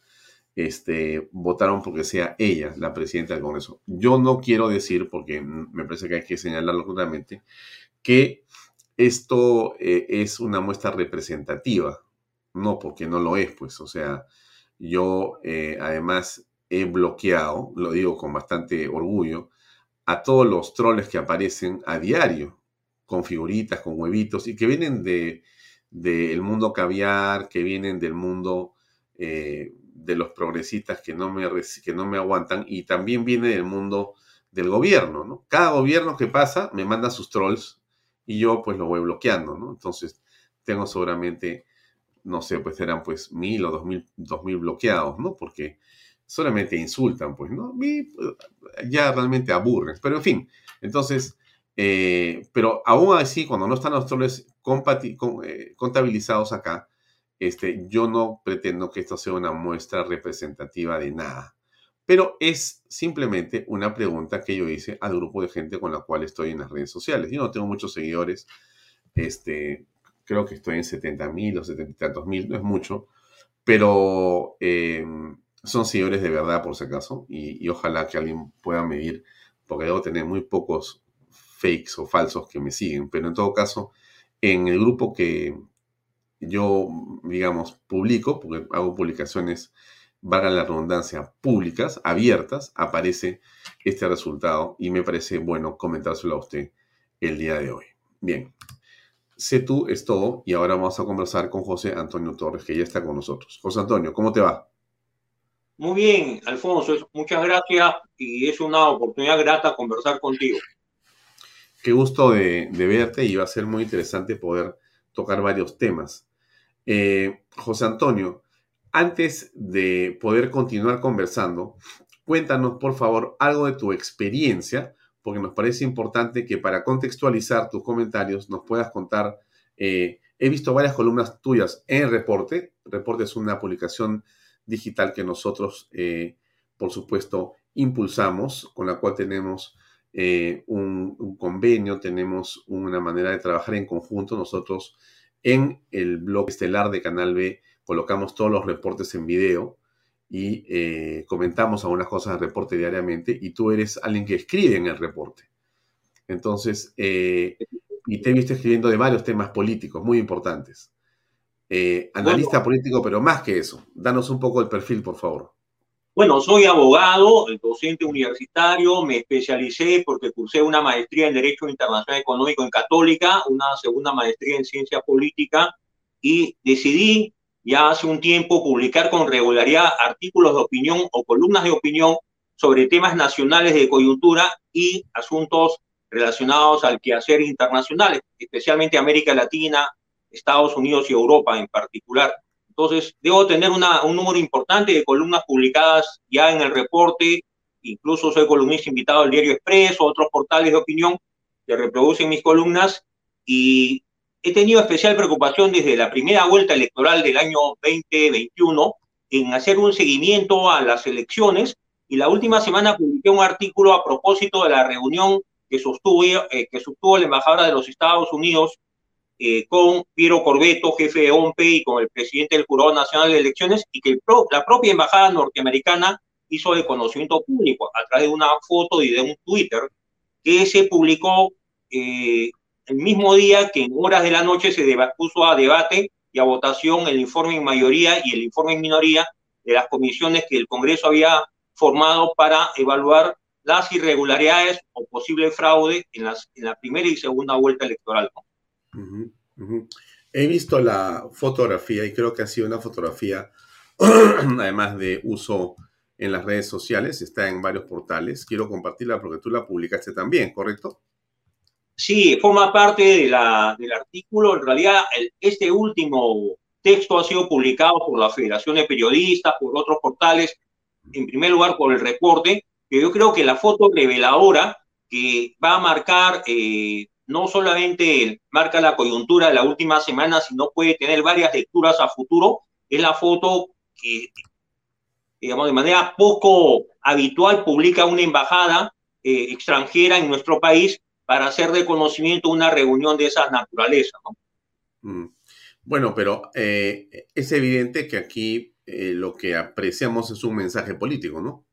este, votaron porque sea ella la presidenta del Congreso. Yo no quiero decir, porque me parece que hay que señalarlo claramente, que esto eh, es una muestra representativa. No, porque no lo es, pues. O sea, yo eh, además he bloqueado, lo digo con bastante orgullo, a todos los troles que aparecen a diario, con figuritas, con huevitos, y que vienen del de, mundo caviar, que vienen del mundo eh, de los progresistas que no, me, que no me aguantan, y también viene del mundo del gobierno, ¿no? Cada gobierno que pasa me manda sus trolls y yo pues lo voy bloqueando, ¿no? Entonces tengo seguramente, no sé, pues eran pues mil o dos mil, dos mil bloqueados, ¿no? Porque solamente insultan, pues, ¿no? Pues, ya realmente aburren. Pero en fin, entonces, eh, pero aún así, cuando no están los troles eh, contabilizados acá, este, yo no pretendo que esto sea una muestra representativa de nada. Pero es simplemente una pregunta que yo hice al grupo de gente con la cual estoy en las redes sociales. Yo no tengo muchos seguidores, este, creo que estoy en 70 mil o 70 y tantos mil, no es mucho, pero em, son seguidores de verdad, por si acaso, y, ojalá que alguien pueda medir, porque debo tener muy pocos fakes o falsos que me siguen, pero en todo caso, en el grupo que yo, digamos, publico, porque hago publicaciones, valga la redundancia, públicas, abiertas, aparece este resultado y me parece bueno comentárselo a usted el día de hoy. Bien, sé tú es todo y ahora vamos a conversar con José Antonio Torres, que ya está con nosotros. José Antonio, ¿cómo te va? Muy bien, Alfonso, muchas gracias y es una oportunidad grata conversar contigo. Qué gusto de, verte y va a ser muy interesante poder tocar varios temas. Eh, José Antonio, antes de poder continuar conversando, cuéntanos por favor algo de tu experiencia, porque nos parece importante que para contextualizar tus comentarios nos puedas contar. Eh, he visto varias columnas tuyas en Reporte. Reporte es una publicación digital que nosotros, eh, por supuesto, impulsamos, con la cual tenemos eh, un, convenio, tenemos una manera de trabajar en conjunto. Nosotros en el blog estelar de Canal B colocamos todos los reportes en video y eh, comentamos algunas cosas del reporte diariamente y tú eres alguien que escribe en el reporte. Entonces, y te he visto escribiendo de varios temas políticos muy importantes. Eh, analista político, pero más que eso. Danos un poco el perfil, por favor. Bueno, soy abogado, docente universitario, me especialicé porque cursé una maestría en Derecho Internacional Económico en Católica, una segunda maestría en Ciencia Política y decidí ya hace un tiempo publicar con regularidad artículos de opinión o columnas de opinión sobre temas nacionales de coyuntura y asuntos relacionados al quehacer internacional, especialmente América Latina, Estados Unidos y Europa en particular. Entonces, debo tener un número importante de columnas publicadas ya en el reporte, incluso soy columnista invitado al Diario Expreso, otros portales de opinión que reproducen mis columnas, y he tenido especial preocupación desde la primera vuelta electoral del año 2021 en hacer un seguimiento a las elecciones, y la última semana publiqué un artículo a propósito de la reunión que sostuvo, eh, que sostuvo la embajadora de los Estados Unidos eh, con Piero Corbeto, jefe de OMPE, y con el presidente del Jurado Nacional de Elecciones, y que la propia embajada norteamericana hizo de conocimiento público a través de una foto y de un Twitter que se publicó eh, el mismo día que en horas de la noche se puso a debate y a votación el informe en mayoría y el informe en minoría de las comisiones que el Congreso había formado para evaluar las irregularidades o posible fraude en, las, en la primera y segunda vuelta electoral. He visto la fotografía y creo que ha sido una fotografía, además de uso en las redes sociales, está en varios portales. Quiero compartirla porque tú la publicaste también, ¿correcto? Sí, forma parte de la, del artículo. En realidad, este último texto ha sido publicado por la Federación de Periodistas, por otros portales, en primer lugar por el reporte, pero yo creo que la foto reveladora que va a marcar eh, no solamente marca la coyuntura de la última semana, sino puede tener varias lecturas a futuro. Es la foto que, digamos, de manera poco habitual publica una embajada eh, extranjera en nuestro país para hacer de conocimiento una reunión de esa naturaleza. Mm. Bueno, pero eh, es evidente que aquí eh, lo que apreciamos es un mensaje político, ¿no?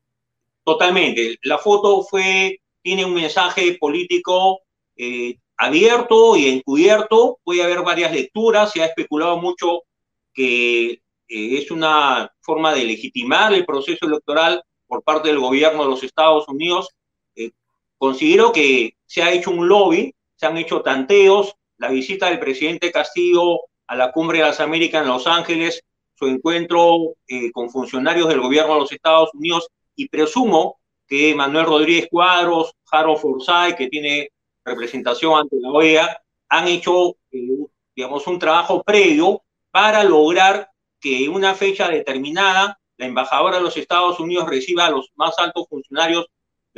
Totalmente. La foto fue, tiene un mensaje político eh, abierto y encubierto. Puede haber varias lecturas. Se ha especulado mucho que es una forma de legitimar el proceso electoral por parte del gobierno de los Estados Unidos. Eh, considero que se ha hecho un lobby, se han hecho tanteos. La visita del presidente Castillo a la Cumbre de las Américas en Los Ángeles, su encuentro con funcionarios del gobierno de los Estados Unidos y presumo que Manuel Rodríguez Cuadros, Harold Forsyth, que tiene representación ante la OEA, han hecho, eh, digamos, un trabajo previo para lograr que en una fecha determinada la embajadora de los Estados Unidos reciba a los más altos funcionarios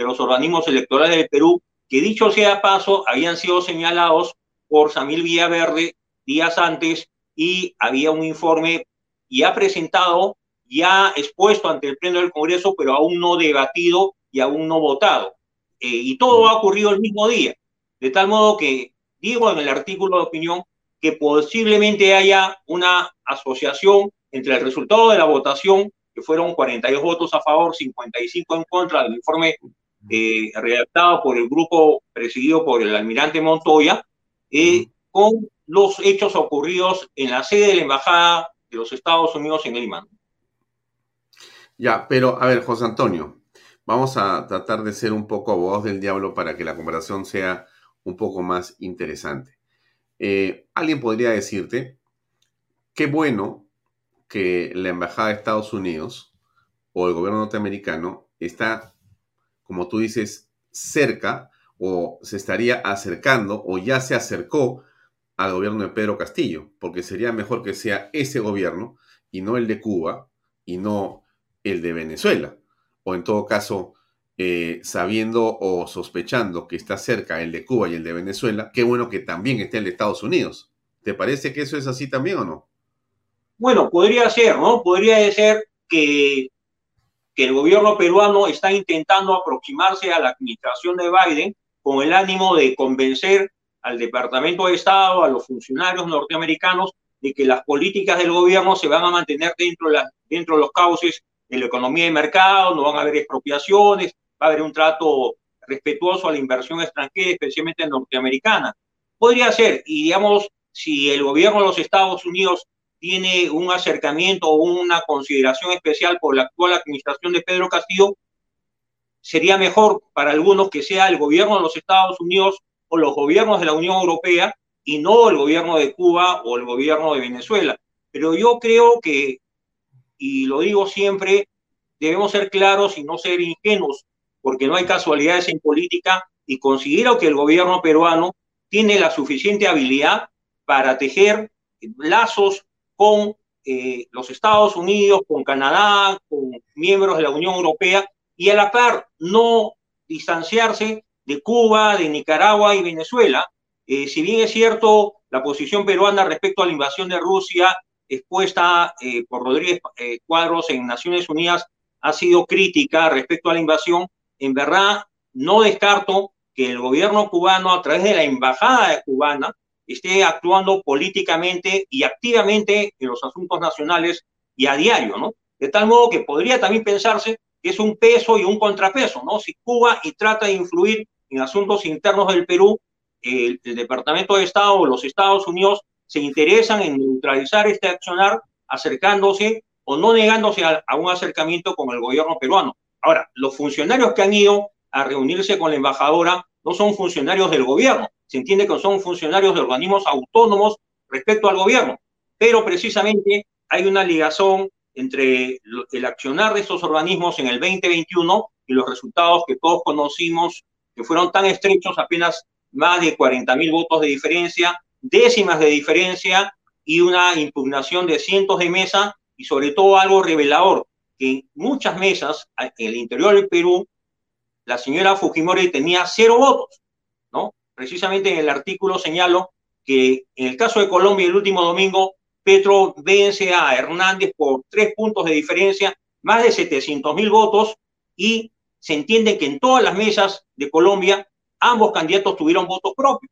de los organismos electorales del Perú, que dicho sea paso, habían sido señalados por Samil Villaverde días antes y había un informe ya presentado, ya expuesto ante el Pleno del Congreso, pero aún no debatido y aún no votado. Eh, y todo ha ocurrido el mismo día. De tal modo que digo en el artículo de opinión que posiblemente haya una asociación entre el resultado de la votación, que fueron 42 votos a favor, 55 en contra del informe eh, redactado por el grupo presidido por el almirante Montoya, eh, con los hechos ocurridos en la sede de la Embajada de los Estados Unidos en Lima. Ya, pero a ver, José Antonio, vamos a tratar de ser un poco abogados del diablo para que la conversación sea un poco más interesante. Eh, alguien podría decirte, qué bueno que la Embajada de Estados Unidos o el gobierno norteamericano está, como tú dices, cerca o se estaría acercando o ya se acercó al gobierno de Pedro Castillo, porque sería mejor que sea ese gobierno y no el de Cuba y no el de Venezuela. O en todo caso, eh, sabiendo o sospechando que está cerca el de Cuba y el de Venezuela, qué bueno que también esté el de Estados Unidos. ¿Te parece que eso es así también o no? Bueno, podría ser, ¿no? Podría ser que, que el gobierno peruano está intentando aproximarse a la administración de Biden con el ánimo de convencer al Departamento de Estado, a los funcionarios norteamericanos, de que las políticas del gobierno se van a mantener dentro de, los cauces de la economía de mercado, no van a haber expropiaciones, va a haber un trato respetuoso a la inversión extranjera, especialmente norteamericana. Podría ser, y digamos, si el gobierno de los Estados Unidos tiene un acercamiento o una consideración especial por la actual administración de Pedro Castillo, sería mejor para algunos que sea el gobierno de los Estados Unidos o los gobiernos de la Unión Europea y no el gobierno de Cuba o el gobierno de Venezuela. Pero yo creo que, y lo digo siempre, debemos ser claros y no ser ingenuos, porque no hay casualidades en política y considero que el gobierno peruano tiene la suficiente habilidad para tejer lazos con eh, los Estados Unidos, con Canadá, con miembros de la Unión Europea y a la par no distanciarse de Cuba, de Nicaragua y Venezuela. Eh, si bien es cierto, la posición peruana respecto a la invasión de Rusia expuesta eh, por Rodríguez eh, Cuadros en Naciones Unidas ha sido crítica respecto a la invasión, en verdad no descarto que el gobierno cubano a través de la embajada cubana esté actuando políticamente y activamente en los asuntos nacionales y a diario, ¿no? De tal modo que podría también pensarse que es un peso y un contrapeso, ¿no? Si Cuba y trata de influir en asuntos internos del Perú, el, Departamento de Estado o los Estados Unidos se interesan en neutralizar este accionar acercándose o no negándose a, un acercamiento con el gobierno peruano. Ahora, los funcionarios que han ido a reunirse con la embajadora no son funcionarios del gobierno, se entiende que son funcionarios de organismos autónomos respecto al gobierno, pero precisamente hay una ligación entre el accionar de estos organismos en el 2021 y los resultados que todos conocimos, que fueron tan estrechos, apenas más de 40 mil votos de diferencia, décimas de diferencia y una impugnación de cientos de mesas y sobre todo algo revelador, que en muchas mesas en el interior del Perú, la señora Fujimori tenía cero votos, ¿no? Precisamente en el artículo señalo que en el caso de Colombia el último domingo Petro vence a Hernández por tres puntos de diferencia, más de 700 mil votos, y se entiende que en todas las mesas de Colombia ambos candidatos tuvieron votos propios.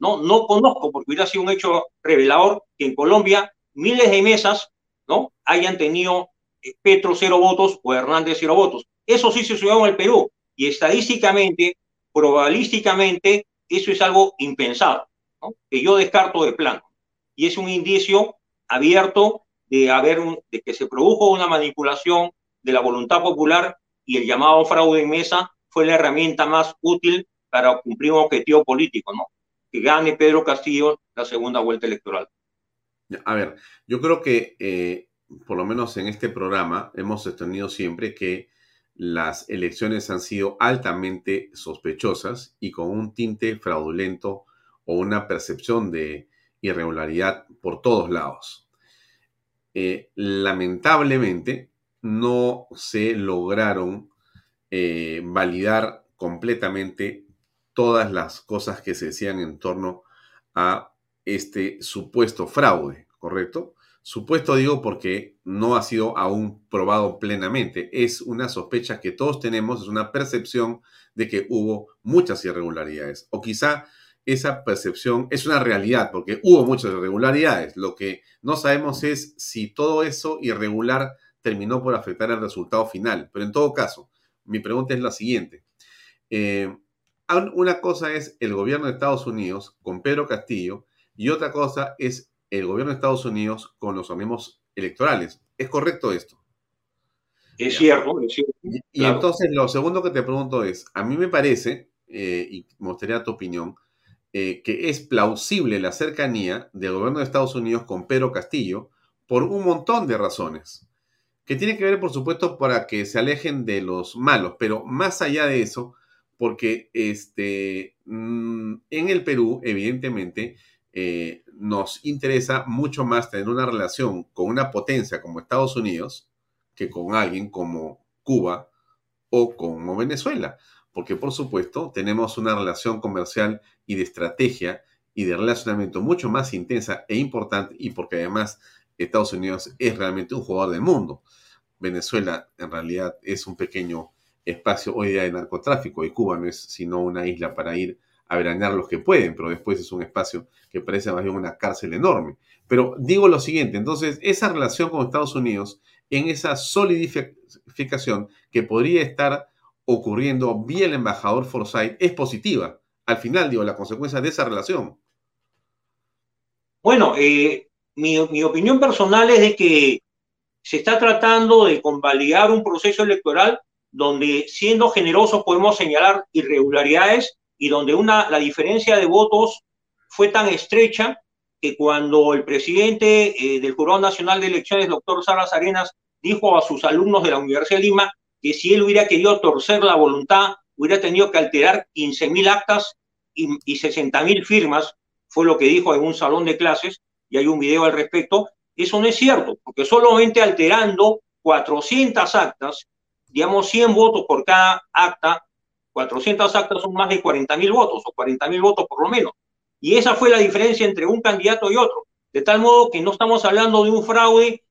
No, no conozco, porque hubiera sido un hecho revelador que en Colombia miles de mesas no hayan tenido eh, Petro cero votos o Hernández cero votos. Eso sí se sucedió en el Perú y estadísticamente, probabilísticamente, eso es algo impensado, ¿no? que yo descarto de plano. Y es un indicio abierto de, haber de que se produjo una manipulación de la voluntad popular y el llamado fraude en mesa fue la herramienta más útil para cumplir un objetivo político, ¿no? Que gane Pedro Castillo la segunda vuelta electoral. A ver, yo creo que eh, por lo menos en este programa hemos sostenido siempre que las elecciones han sido altamente sospechosas y con un tinte fraudulento o una percepción de irregularidad por todos lados. Eh, lamentablemente no se lograron eh, validar completamente todas las cosas que se decían en torno a este supuesto fraude, ¿correcto? Supuesto digo porque no ha sido aún probado plenamente. Es una sospecha que todos tenemos, es una percepción de que hubo muchas irregularidades. O quizá esa percepción es una realidad, porque hubo muchas irregularidades. Lo que no sabemos es si todo eso irregular terminó por afectar el resultado final. Pero en todo caso, mi pregunta es la siguiente. Eh, una cosa es el gobierno de Estados Unidos con Pedro Castillo y otra cosa es el gobierno de Estados Unidos con los organismos electorales. ¿Es correcto esto? Es cierto, es cierto. Y, entonces lo segundo que te pregunto es, a mí me parece, eh, y me gustaría tu opinión, eh, que es plausible la cercanía del gobierno de Estados Unidos con Pedro Castillo por un montón de razones, que tiene que ver, por supuesto, para que se alejen de los malos, pero más allá de eso, porque este, mm, en el Perú, evidentemente, eh, nos interesa mucho más tener una relación con una potencia como Estados Unidos que con alguien como Cuba o como Venezuela, porque por supuesto tenemos una relación comercial y de estrategia y de relacionamiento mucho más intensa e importante y porque además Estados Unidos es realmente un jugador del mundo. Venezuela en realidad es un pequeño espacio hoy día de narcotráfico y Cuba no es sino una isla para ir a veranear los que pueden, pero después es un espacio que parece más bien una cárcel enorme. Pero digo lo siguiente, entonces, esa relación con Estados Unidos, en esa solidificación que podría estar ocurriendo vía el embajador Forsyth, es positiva. Al final, digo, la consecuencia de esa relación. Bueno, eh, mi, mi opinión personal es de que se está tratando de convalidar un proceso electoral donde, siendo generosos, podemos señalar irregularidades y donde una, la diferencia de votos fue tan estrecha que cuando el presidente eh, del Jurado Nacional de Elecciones, doctor Salas Arenas, dijo a sus alumnos de la Universidad de Lima que si él hubiera querido torcer la voluntad, hubiera tenido que alterar 15.000 actas y, y 60.000 firmas, fue lo que dijo en un salón de clases, y hay un video al respecto, eso no es cierto, porque solamente alterando 400 actas, digamos 100 votos por cada acta, 400 actas son más de 40 mil votos, o 40 mil votos por lo menos. Y esa fue la diferencia entre un candidato y otro. De tal modo que no estamos hablando de un fraude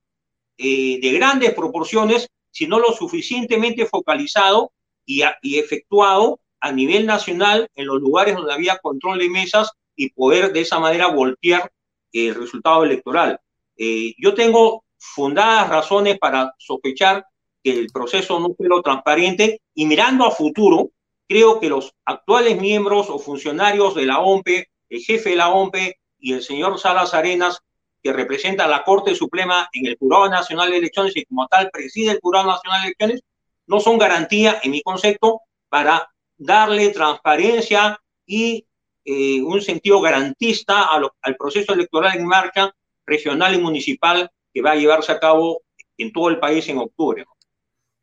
eh, de grandes proporciones, sino lo suficientemente focalizado y, efectuado a nivel nacional en los lugares donde había control de mesas y poder de esa manera voltear el resultado electoral. Eh, yo tengo fundadas razones para sospechar que el proceso no fue lo transparente y mirando a futuro, creo que los actuales miembros o funcionarios de la OMPE, el jefe de la OMPE y el señor Salas Arenas, que representa a la Corte Suprema en el Jurado Nacional de Elecciones y como tal preside el Jurado Nacional de Elecciones, no son garantía, en mi concepto, para darle transparencia y eh, un sentido garantista al proceso electoral en marcha regional y municipal que va a llevarse a cabo en todo el país en octubre.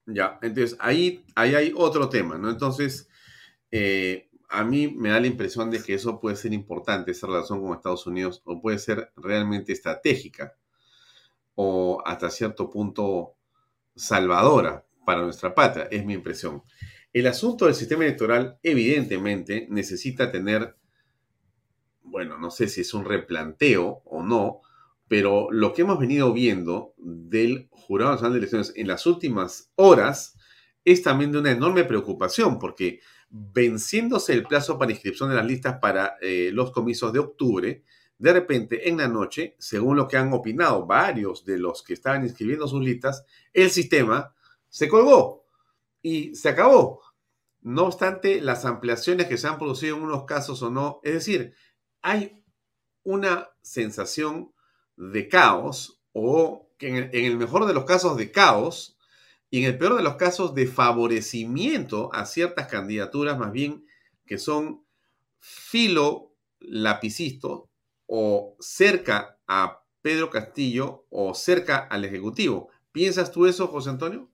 Ya, entonces ahí, ahí hay otro tema, ¿no? Entonces, eh, a mí me da la impresión de que eso puede ser importante, esa relación con Estados Unidos, o puede ser realmente estratégica, o hasta cierto punto salvadora para nuestra patria, es mi impresión. El asunto del sistema electoral evidentemente necesita tener, bueno, no sé si es un replanteo o no, pero lo que hemos venido viendo del Jurado Nacional de Elecciones en las últimas horas es también de una enorme preocupación, porque venciéndose el plazo para inscripción de las listas para eh, los comicios de octubre, de repente en la noche, según lo que han opinado varios de los que estaban inscribiendo sus listas, el sistema se colgó y se acabó. No obstante, las ampliaciones que se han producido en unos casos o no, es decir, hay una sensación de caos o que en el mejor de los casos de caos, y en el peor de los casos de favorecimiento a ciertas candidaturas, más bien que son filo lapicisto o cerca a Pedro Castillo o cerca al Ejecutivo. ¿Piensas tú eso, José Antonio?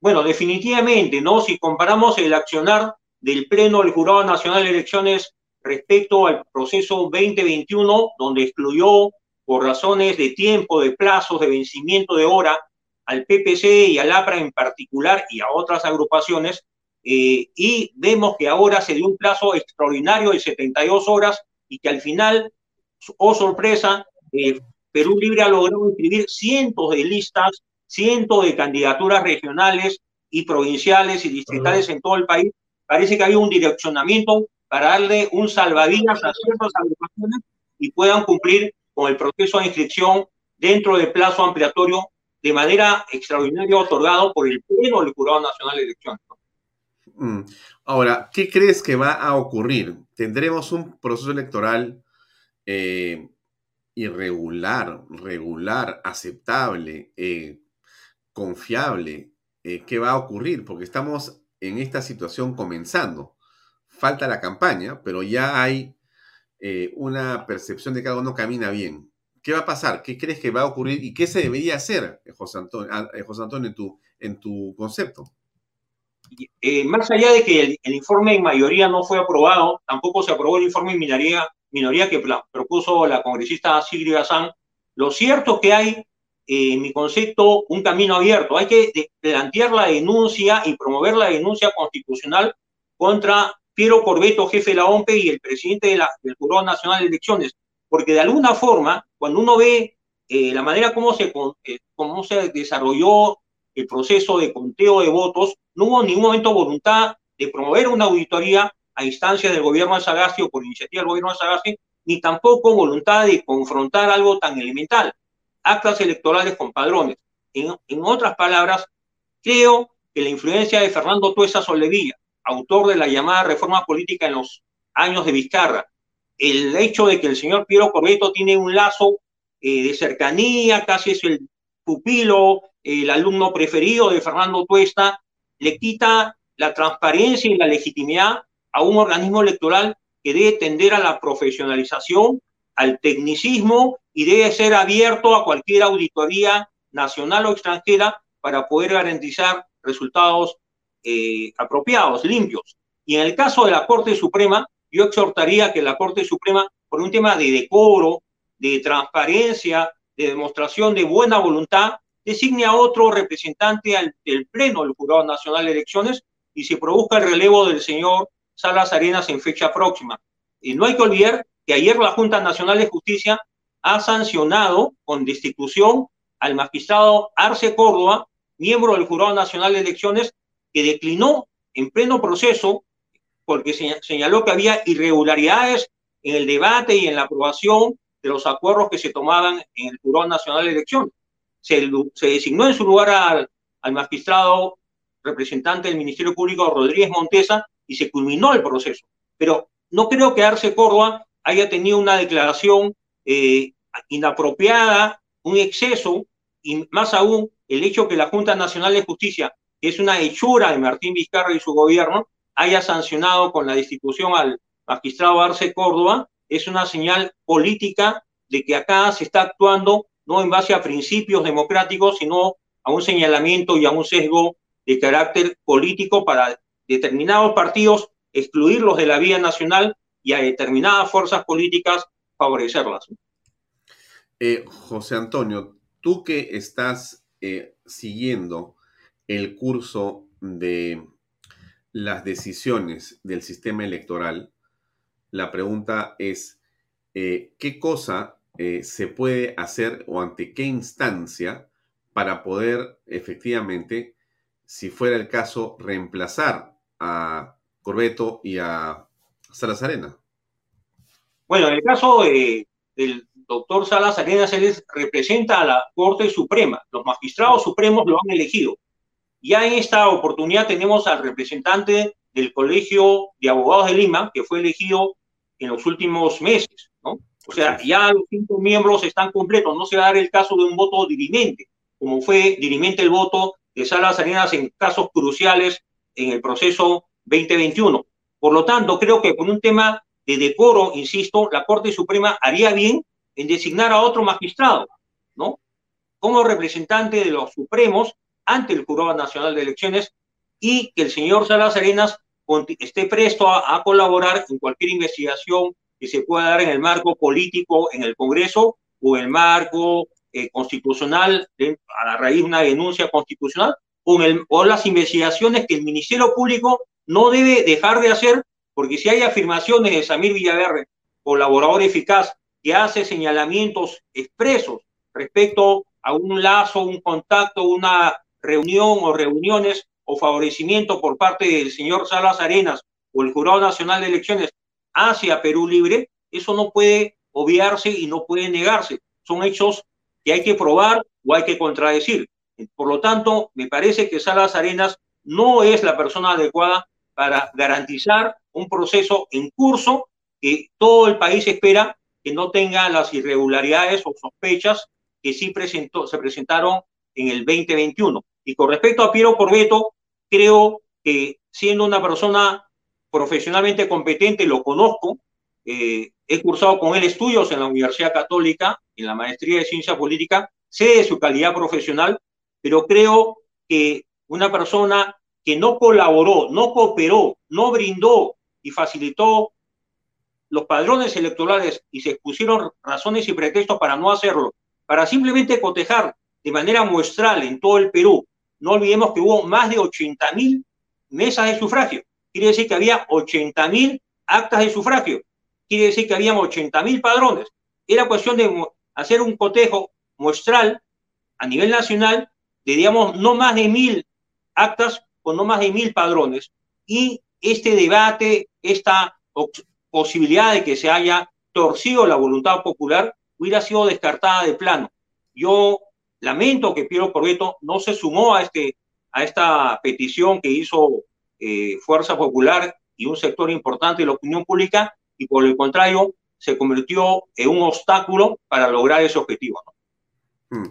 Bueno, definitivamente, ¿no? Si comparamos el accionar del Pleno del Jurado Nacional de Elecciones respecto al proceso 2021, donde excluyó por razones de tiempo, de plazos, de vencimiento de hora, al PPC y al APRA en particular y a otras agrupaciones, eh, y vemos que ahora se dio un plazo extraordinario de 72 horas y que al final, oh sorpresa, eh, Perú Libre ha logrado inscribir cientos de listas, cientos de candidaturas regionales y provinciales y distritales en todo el país. Parece que había un direccionamiento para darle un salvavidas a ciertas agrupaciones y puedan cumplir con el proceso de inscripción dentro del plazo ampliatorio de manera extraordinaria otorgado por el Pleno del Jurado Nacional de Elecciones. Mm. Ahora, ¿qué crees que va a ocurrir? ¿Tendremos un proceso electoral eh, irregular, regular, aceptable, eh, confiable, eh, ¿qué va a ocurrir? Porque estamos en esta situación comenzando. Falta la campaña, pero ya hay una percepción de que algo no camina bien. ¿Qué va a pasar? ¿Qué crees que va a ocurrir? ¿Y qué se debería hacer, José Antonio, ah, José Antonio en, tu, en tu concepto? más allá de que el, informe en mayoría no fue aprobado, tampoco se aprobó el informe en minoría, minoría que propuso la congresista Sigrid Hassan, lo cierto es que hay, eh, en mi concepto, un camino abierto. Hay que plantear la denuncia y promover la denuncia constitucional contra Piero Corbeto, jefe de la OMPE, y el presidente del Jurado Nacional de Elecciones, porque de alguna forma, cuando uno ve eh, la manera como se, eh, se desarrolló el proceso de conteo de votos, no hubo en ningún momento voluntad de promover una auditoría a instancia del gobierno de Sagasti o por iniciativa del gobierno de Sagasti, ni tampoco voluntad de confrontar algo tan elemental, actas electorales con padrones. En, otras palabras, creo que la influencia de Fernando Tuesa Soldevilla, autor de la llamada reforma política en los años de Vizcarra, el hecho de que el señor Piero Corbeto tiene un lazo eh, de cercanía, casi es el pupilo, el alumno preferido de Fernando Tuesta, le quita la transparencia y la legitimidad a un organismo electoral que debe tender a la profesionalización, al tecnicismo y debe ser abierto a cualquier auditoría nacional o extranjera para poder garantizar resultados eh, apropiados, limpios. Y en el caso de la Corte Suprema, yo exhortaría que la Corte Suprema, por un tema de decoro, de transparencia, de demostración de buena voluntad, designe a otro representante del Pleno del Jurado Nacional de Elecciones y se produzca el relevo del señor Salas Arenas en fecha próxima. Y no hay que olvidar que ayer la Junta Nacional de Justicia ha sancionado con destitución al magistrado Arce Córdoba, miembro del Jurado Nacional de Elecciones, que declinó en pleno proceso porque señaló que había irregularidades en el debate y en la aprobación de los acuerdos que se tomaban en el Jurado Nacional de Elecciones. Se, designó en su lugar al, magistrado representante del Ministerio Público, Rodríguez Montesa, y se culminó el proceso. Pero no creo que Arce Córdoba haya tenido una declaración eh, inapropiada, un exceso, y más aún el hecho que la Junta Nacional de Justicia, que es una hechura de Martín Vizcarra y su gobierno, haya sancionado con la destitución al magistrado Arce Córdoba, es una señal política de que acá se está actuando no en base a principios democráticos, sino a un señalamiento y a un sesgo de carácter político para determinados partidos excluirlos de la vía nacional y a determinadas fuerzas políticas favorecerlas. Eh, José Antonio, tú que estás eh, siguiendo el curso de las decisiones del sistema electoral, la pregunta es, eh, ¿qué cosa se puede hacer o ante qué instancia para poder efectivamente, si fuera el caso, reemplazar a Corbeto y a Salas Arena? Bueno, en el caso del doctor Salas Arenas, él representa a la Corte Suprema. Los magistrados supremos lo han elegido. Ya en esta oportunidad tenemos al representante del Colegio de Abogados de Lima, que fue elegido en los últimos meses, ¿no? O sea, ya los cinco miembros están completos. No se va a dar el caso de un voto dirimente, como fue dirimente el voto de Salas Arenas en casos cruciales en el proceso 2021. Por lo tanto, creo que con un tema de decoro, insisto, la Corte Suprema haría bien en designar a otro magistrado, ¿no? Como representante de los Supremos ante el Jurado Nacional de Elecciones y que el señor Salas Arenas esté presto a, colaborar en cualquier investigación que se pueda dar en el marco político en el Congreso o en el marco eh, constitucional a la raíz de una denuncia constitucional con, el, las investigaciones que el Ministerio Público no debe dejar de hacer, porque si hay afirmaciones de Samir Villaverde, colaborador eficaz, que hace señalamientos expresos respecto a un lazo, un contacto, una reunión o reuniones o favorecimiento por parte del señor Salas Arenas o el Jurado Nacional de Elecciones hacia Perú Libre, eso no puede obviarse y no puede negarse. Son hechos que hay que probar o hay que contradecir. Por lo tanto, me parece que Salas Arenas no es la persona adecuada para garantizar un proceso en curso que todo el país espera que no tenga las irregularidades o sospechas que sí presentó, se presentaron en el 2021. Y con respecto a Piero Corbeto, creo que siendo una persona profesionalmente competente, lo conozco, eh, he cursado con él estudios en la Universidad Católica, en la maestría de ciencia política, sé de su calidad profesional, pero creo que una persona que no colaboró, no cooperó, no brindó y facilitó los padrones electorales y se expusieron razones y pretextos para no hacerlo, para simplemente cotejar de manera muestral en todo el Perú. No olvidemos que hubo más de 80 mil mesas de sufragio. Quiere decir que había 80 mil actas de sufragio. Quiere decir que habían 80 mil padrones. Era cuestión de hacer un cotejo muestral a nivel nacional de, digamos, no más de mil actas con no más de mil padrones. Y este debate, esta posibilidad de que se haya torcido la voluntad popular, hubiera sido descartada de plano. Yo lamento que Piero Corbeto no se sumó a, este, a esta petición que hizo eh, Fuerza Popular y un sector importante de la opinión pública, y por el contrario, se convirtió en un obstáculo para lograr ese objetivo. Mm.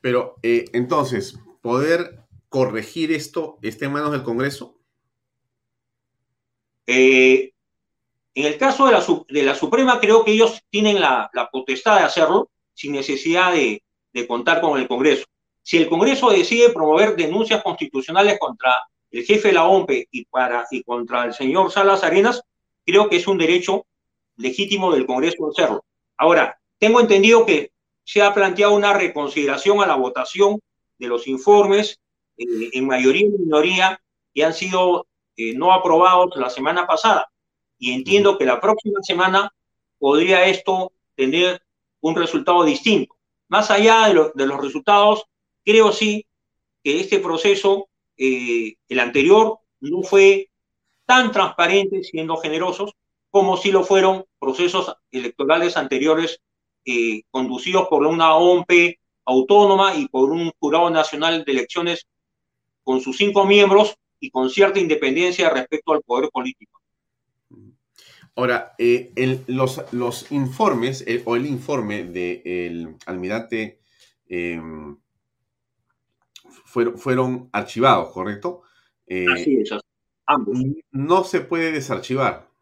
Pero eh, entonces, ¿poder corregir esto está en manos del Congreso? Eh, en el caso de la, de la, Suprema, creo que ellos tienen la, la potestad de hacerlo sin necesidad de, de, contar con el Congreso. Si el Congreso decide promover denuncias constitucionales contra el jefe de la OMPE y, para, y contra el señor Salas Arenas, creo que es un derecho legítimo del Congreso hacerlo. Ahora, tengo entendido que se ha planteado una reconsideración a la votación de los informes eh, en mayoría y minoría que han sido eh, no aprobados la semana pasada. Y entiendo que la próxima semana podría esto tener un resultado distinto. Más allá de, los resultados, creo sí que este proceso, eh, el anterior, no fue tan transparente, siendo generosos, como si lo fueron procesos electorales anteriores eh, conducidos por una OMP autónoma y por un jurado nacional de elecciones con sus cinco miembros y con cierta independencia respecto al poder político. Ahora, eh, los, los, informes eh, o el informe del almirante em, fueron, fueron, archivados, ¿correcto? Así es, ambos. No se puede desarchivar.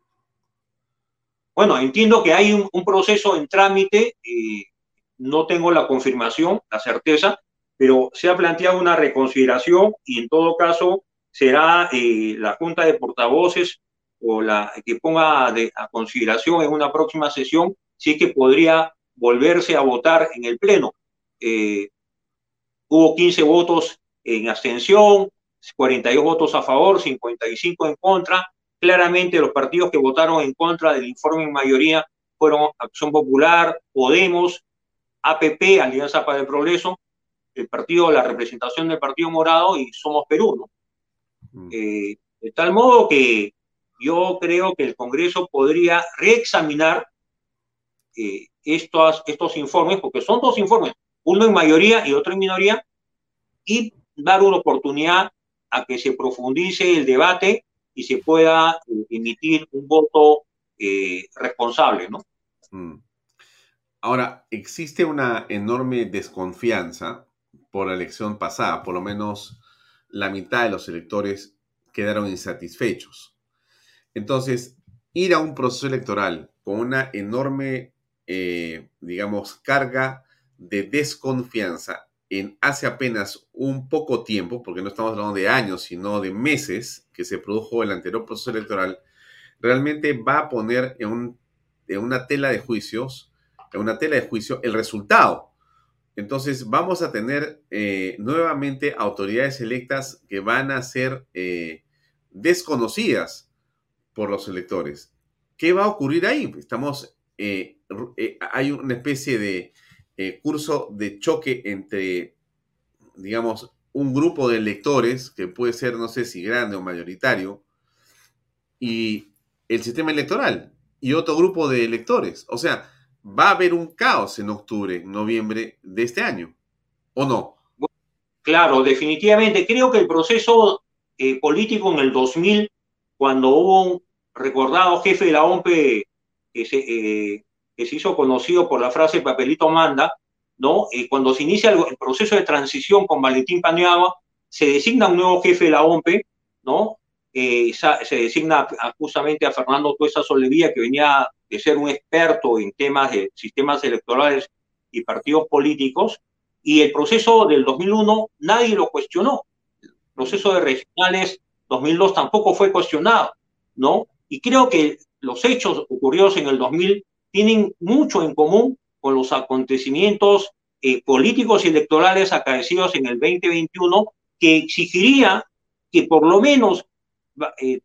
Bueno, entiendo que hay un, proceso en trámite, eh, no tengo la confirmación, la certeza, pero se ha planteado una reconsideración y en todo caso será eh, la Junta de Portavoces o la que ponga a consideración en una próxima sesión si es que podría volverse a votar en el Pleno. Eh, hubo 15 votos en abstención, 42 votos a favor, 55 en contra, Claramente los partidos que votaron en contra del informe en mayoría fueron Acción Popular, Podemos, APP, Alianza para el Progreso, el partido, la representación del Partido Morado y Somos Perú, ¿no? Mm. Eh, de tal modo que yo creo que el Congreso podría reexaminar eh, estos, informes, porque son dos informes, uno en mayoría y otro en minoría, y dar una oportunidad a que se profundice el debate y se pueda eh, emitir un voto eh, responsable, ¿no? Mm. Ahora, existe una enorme desconfianza por la elección pasada, por lo menos la mitad de los electores quedaron insatisfechos. Entonces, ir a un proceso electoral con una enorme, eh, digamos, carga de desconfianza en hace apenas un poco tiempo, porque no estamos hablando de años, sino de meses que se produjo el anterior proceso electoral, realmente va a poner en, una tela de juicios, en una tela de juicio, el resultado. Entonces vamos a tener eh, nuevamente autoridades electas que van a ser eh, desconocidas por los electores. ¿Qué va a ocurrir ahí? Estamos, eh, hay una especie de eh, curso de choque entre, digamos, un grupo de electores, que puede ser, no sé si grande o mayoritario, y el sistema electoral, y otro grupo de electores. O sea, va a haber un caos en octubre, noviembre de este año, ¿o no? Claro, definitivamente. Creo que el proceso eh, político en el 2000, cuando hubo un recordado jefe de la OMP que se, eh, que se hizo conocido por la frase papelito manda, ¿no? Eh, cuando se inicia el, proceso de transición con Valentín Paniagua, se designa un nuevo jefe de la OMPE, ¿no? Eh, se designa justamente a Fernando Tuesa Solevía, que venía de ser un experto en temas de sistemas electorales y partidos políticos, y el proceso del 2001 nadie lo cuestionó. El proceso de regionales 2002 tampoco fue cuestionado, ¿no? Y creo que los hechos ocurridos en el 2000 tienen mucho en común con los acontecimientos eh, políticos y electorales acaecidos en el 2021, que exigiría que por lo menos eh,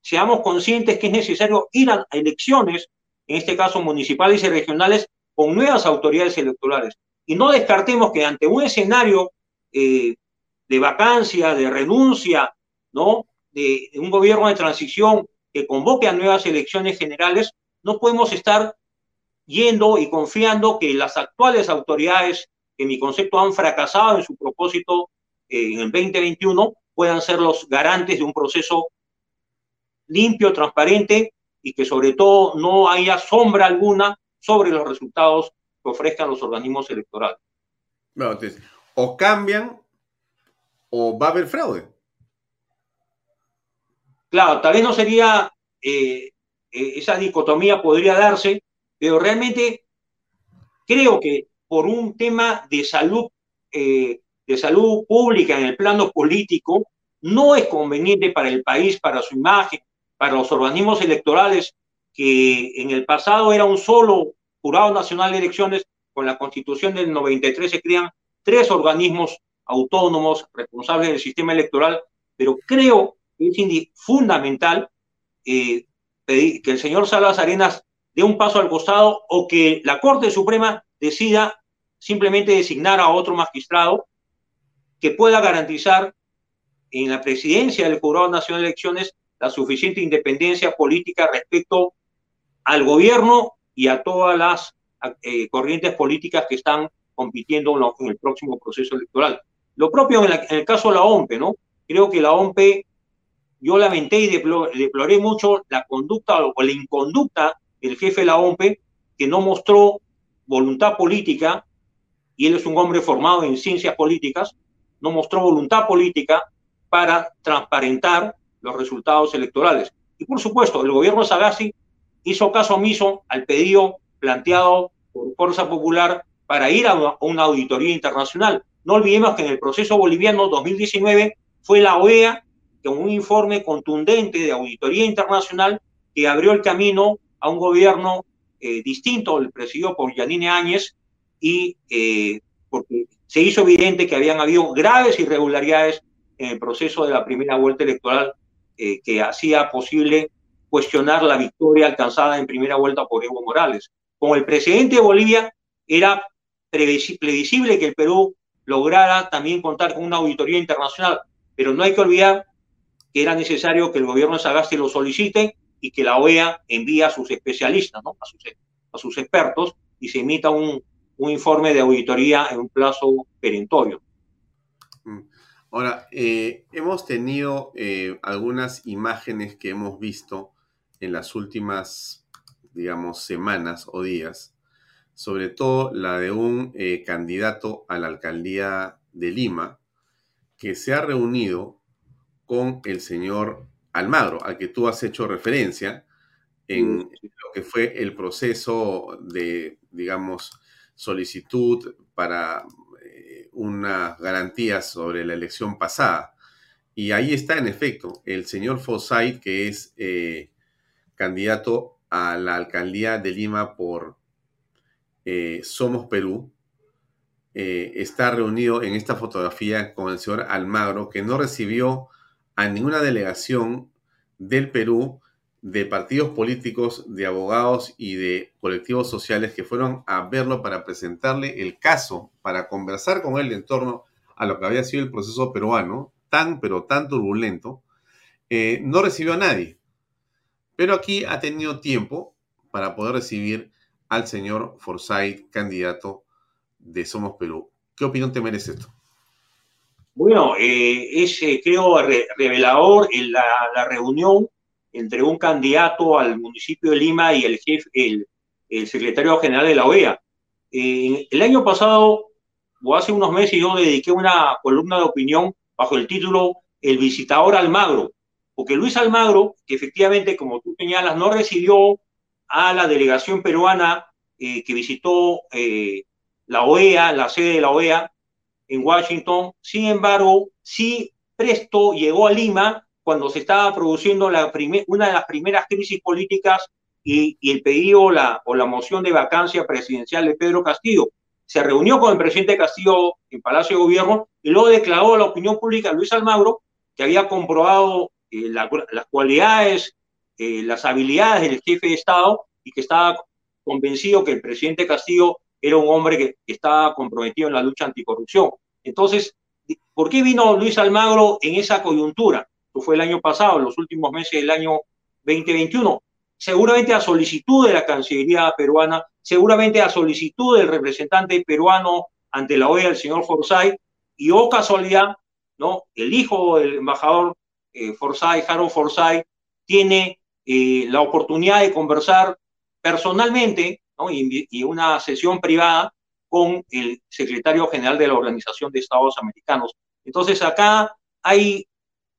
seamos conscientes que es necesario ir a elecciones, en este caso municipales y regionales, con nuevas autoridades electorales. Y no descartemos que ante un escenario eh, de vacancia, de renuncia, ¿no? De, un gobierno de transición que convoque a nuevas elecciones generales, no podemos estar yendo y confiando que las actuales autoridades, que en mi concepto han fracasado en su propósito eh, en el 2021, puedan ser los garantes de un proceso limpio, transparente y que sobre todo no haya sombra alguna sobre los resultados que ofrezcan los organismos electorales. Entonces, o cambian o va a haber fraude. Claro, tal vez no sería, eh, eh, esa dicotomía podría darse, pero realmente creo que por un tema de salud, eh, de salud pública en el plano político, no es conveniente para el país, para su imagen, para los organismos electorales, que en el pasado era un solo Jurado Nacional de Elecciones, con la constitución del 93 se crean tres organismos autónomos responsables del sistema electoral, pero creo es fundamental eh, que el señor Salas Arenas dé un paso al costado o que la Corte Suprema decida simplemente designar a otro magistrado que pueda garantizar en la presidencia del Jurado Nacional de Elecciones la suficiente independencia política respecto al gobierno y a todas las eh, corrientes políticas que están compitiendo en, el próximo proceso electoral. Lo propio en, en, el caso de la OMPE, ¿no? Creo que la OMPE yo lamenté y deploré mucho la conducta o la inconducta del jefe de la OMPE, que no mostró voluntad política, y él es un hombre formado en ciencias políticas, no mostró voluntad política para transparentar los resultados electorales. Y por supuesto, el gobierno Sagasti hizo caso omiso al pedido planteado por Fuerza Popular para ir a una auditoría internacional. No olvidemos que en el proceso boliviano 2019 fue la OEA con un informe contundente de auditoría internacional que abrió el camino a un gobierno eh, distinto, el presidido por Yanine Áñez, y eh, porque se hizo evidente que habían habido graves irregularidades en el proceso de la primera vuelta electoral eh, que hacía posible cuestionar la victoria alcanzada en primera vuelta por Evo Morales. Como el presidente de Bolivia, era previsible que el Perú lograra también contar con una auditoría internacional, pero no hay que olvidar que era necesario que el gobierno de Sagasti lo solicite y que la OEA envíe a sus especialistas, ¿no? a, sus, expertos, y se emita un, un informe de auditoría en un plazo perentorio. Mm. Ahora, eh, hemos tenido eh, algunas imágenes que hemos visto en las últimas, digamos, semanas o días, sobre todo la de un eh, candidato a la alcaldía de Lima, que se ha reunido con el señor Almagro, al que tú has hecho referencia en lo que fue el proceso de, digamos, solicitud para eh, unas garantías sobre la elección pasada. Y ahí está, en efecto, el señor Fossait, que es eh, candidato a la alcaldía de Lima por eh, Somos Perú, está reunido en esta fotografía con el señor Almagro, que no recibió a ninguna delegación del Perú de partidos políticos, de abogados y de colectivos sociales que fueron a verlo para presentarle el caso, para conversar con él en torno a lo que había sido el proceso peruano, tan pero tan turbulento, eh, no recibió a nadie. Pero aquí ha tenido tiempo para poder recibir al señor Forsyth, candidato de Somos Perú. ¿Qué opinión te merece esto? Bueno, eh, es, eh, creo, revelador en la, reunión entre un candidato al municipio de Lima y el jefe, el, secretario general de la OEA. el año pasado, o hace unos meses, yo dediqué una columna de opinión bajo el título El visitador Almagro, porque Luis Almagro, que efectivamente, como tú señalas, no recibió a la delegación peruana eh, que visitó eh, la OEA, la sede de la OEA en Washington, sin embargo, sí presto llegó a Lima cuando se estaba produciendo la una de las primeras crisis políticas y, el pedido la, o la moción de vacancia presidencial de Pedro Castillo. Se reunió con el presidente Castillo en Palacio de Gobierno y luego declaró a la opinión pública Luis Almagro que había comprobado eh, las cualidades, eh, las habilidades del jefe de Estado y que estaba convencido que el presidente Castillo era un hombre que, estaba comprometido en la lucha anticorrupción. Entonces, ¿por qué vino Luis Almagro en esa coyuntura? Esto fue el año pasado, los últimos meses del año 2021. Seguramente a solicitud de la Cancillería peruana, seguramente a solicitud del representante peruano ante la OEA, el señor Forsyth, y o casualidad, ¿no? El hijo del embajador eh, Forsyth, Harold Forsyth, tiene eh, la oportunidad de conversar personalmente y, una sesión privada con el secretario general de la Organización de Estados Americanos. Entonces acá hay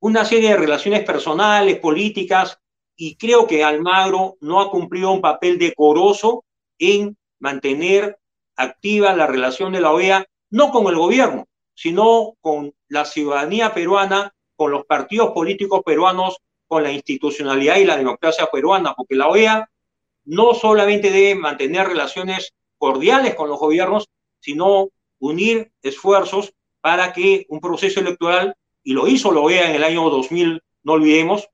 una serie de relaciones personales, políticas, y creo que Almagro no ha cumplido un papel decoroso en mantener activa la relación de la OEA, no con el gobierno, sino con la ciudadanía peruana con los partidos políticos peruanos, con la institucionalidad y la democracia peruana, porque la OEA no solamente debe mantener relaciones cordiales con los gobiernos, sino unir esfuerzos para que un proceso electoral, y lo hizo la OEA en el año 2000, no olvidemos,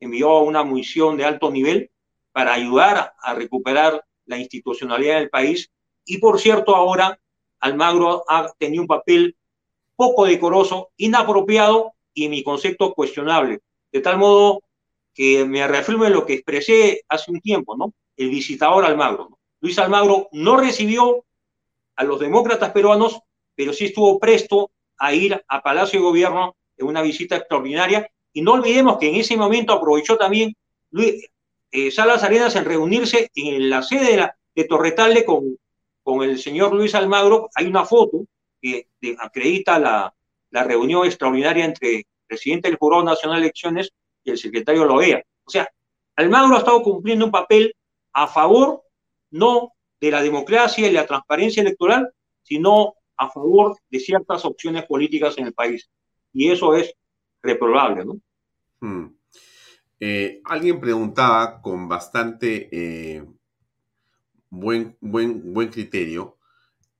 envió una misión de alto nivel para ayudar a recuperar la institucionalidad del país. Y por cierto, ahora Almagro ha tenido un papel poco decoroso, inapropiado y mi concepto cuestionable. De tal modo que me reafirmo en lo que expresé hace un tiempo, ¿no? El visitador Almagro. Luis Almagro no recibió a los demócratas peruanos, pero sí estuvo presto a ir a Palacio de Gobierno en una visita extraordinaria. Y no olvidemos que en ese momento aprovechó también eh, Salas Arenas en reunirse en la sede de, la, de Torretalde con, con el señor Luis Almagro. Hay una foto que acredita la, la reunión extraordinaria entre el presidente del Jurado Nacional de Elecciones y el secretario la OEA. O sea, Almagro ha estado cumpliendo un papel a favor no de la democracia y la transparencia electoral, sino a favor de ciertas opciones políticas en el país. Y eso es reprobable, ¿no? Hmm. Eh, alguien preguntaba con bastante eh, buen, buen, buen criterio,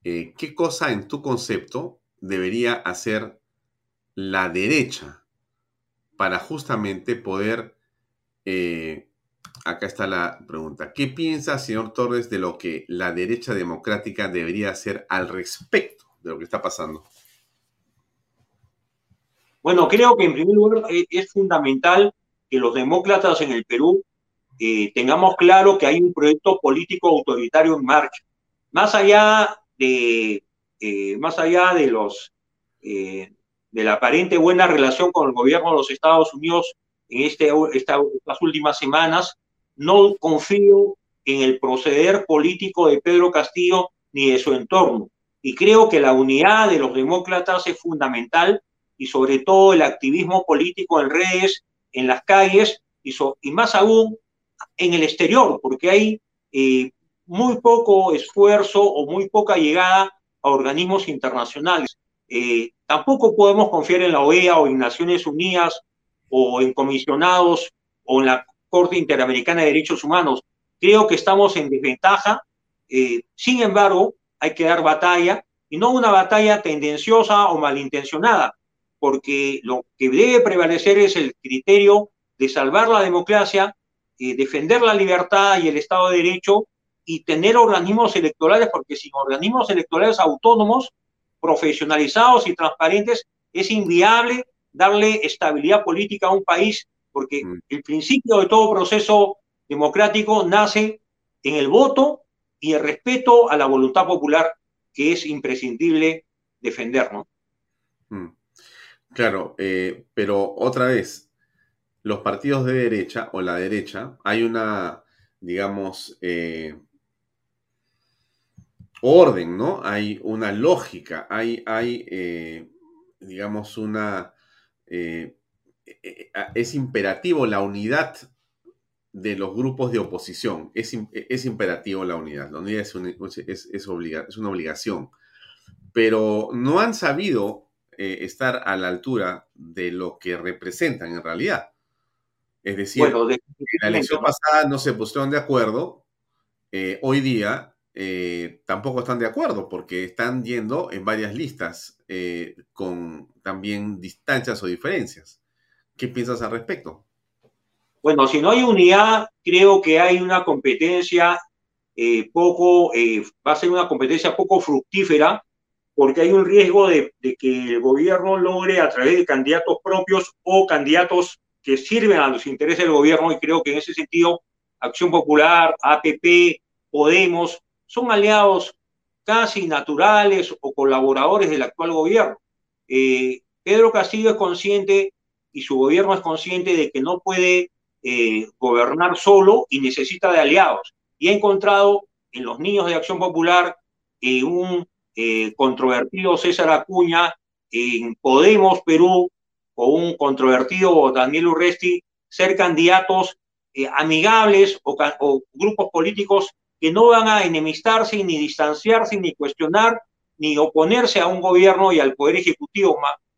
eh, ¿qué cosa en tu concepto debería hacer la derecha para justamente poder... Eh, acá está la pregunta. ¿Qué piensa, señor Torres, de lo que la derecha democrática debería hacer al respecto de lo que está pasando? Bueno, creo que en primer lugar eh, es fundamental que los demócratas en el Perú eh, tengamos claro que hay un proyecto político autoritario en marcha. Más allá de, más allá de los de la aparente buena relación con el gobierno de los Estados Unidos en este, estas últimas semanas, no confío en el proceder político de Pedro Castillo ni de su entorno. Y creo que la unidad de los demócratas es fundamental y sobre todo el activismo político en redes, en las calles y, más aún en el exterior, porque hay eh, muy poco esfuerzo o muy poca llegada a organismos internacionales. Eh, tampoco podemos confiar en la OEA o en Naciones Unidas o en comisionados o en la Corte Interamericana de Derechos Humanos. Creo que estamos en desventaja. Eh, sin embargo, hay que dar batalla y no una batalla tendenciosa o malintencionada, porque lo que debe prevalecer es el criterio de salvar la democracia, eh, defender la libertad y el Estado de Derecho y tener organismos electorales, porque sin organismos electorales autónomos profesionalizados y transparentes, es inviable darle estabilidad política a un país, porque mm. el principio de todo proceso democrático nace en el voto y el respeto a la voluntad popular, que es imprescindible defender, ¿no? Mm. Claro, eh, pero otra vez, los partidos de derecha o la derecha, hay una, digamos, eh, orden, ¿no? Hay una lógica, hay, hay eh, digamos, una... Eh, eh, es imperativo la unidad de los grupos de oposición. Es, es imperativo la unidad. La unidad es, es, es, una obligación. Pero no han sabido estar a la altura de lo que representan en realidad. Es decir, en la elección pasada no se pusieron de acuerdo. hoy día eh, tampoco están de acuerdo porque están yendo en varias listas eh, con también distancias o diferencias. ¿Qué piensas al respecto? Bueno, si no hay unidad, creo que hay una competencia eh, poco, va a ser una competencia poco fructífera porque hay un riesgo de, de, que el gobierno logre a través de candidatos propios o candidatos que sirven a los intereses del gobierno y creo que en ese sentido Acción Popular, APP, Podemos, son aliados casi naturales o colaboradores del actual gobierno. Eh, Pedro Castillo es consciente y su gobierno es consciente de que no puede eh, gobernar solo y necesita de aliados. Y ha encontrado en los niños de Acción Popular eh, un controvertido César Acuña, en Podemos Perú, o un controvertido Daniel Urresti, ser candidatos amigables o grupos políticos que no van a enemistarse, ni distanciarse, ni cuestionar, ni oponerse a un gobierno y al poder ejecutivo.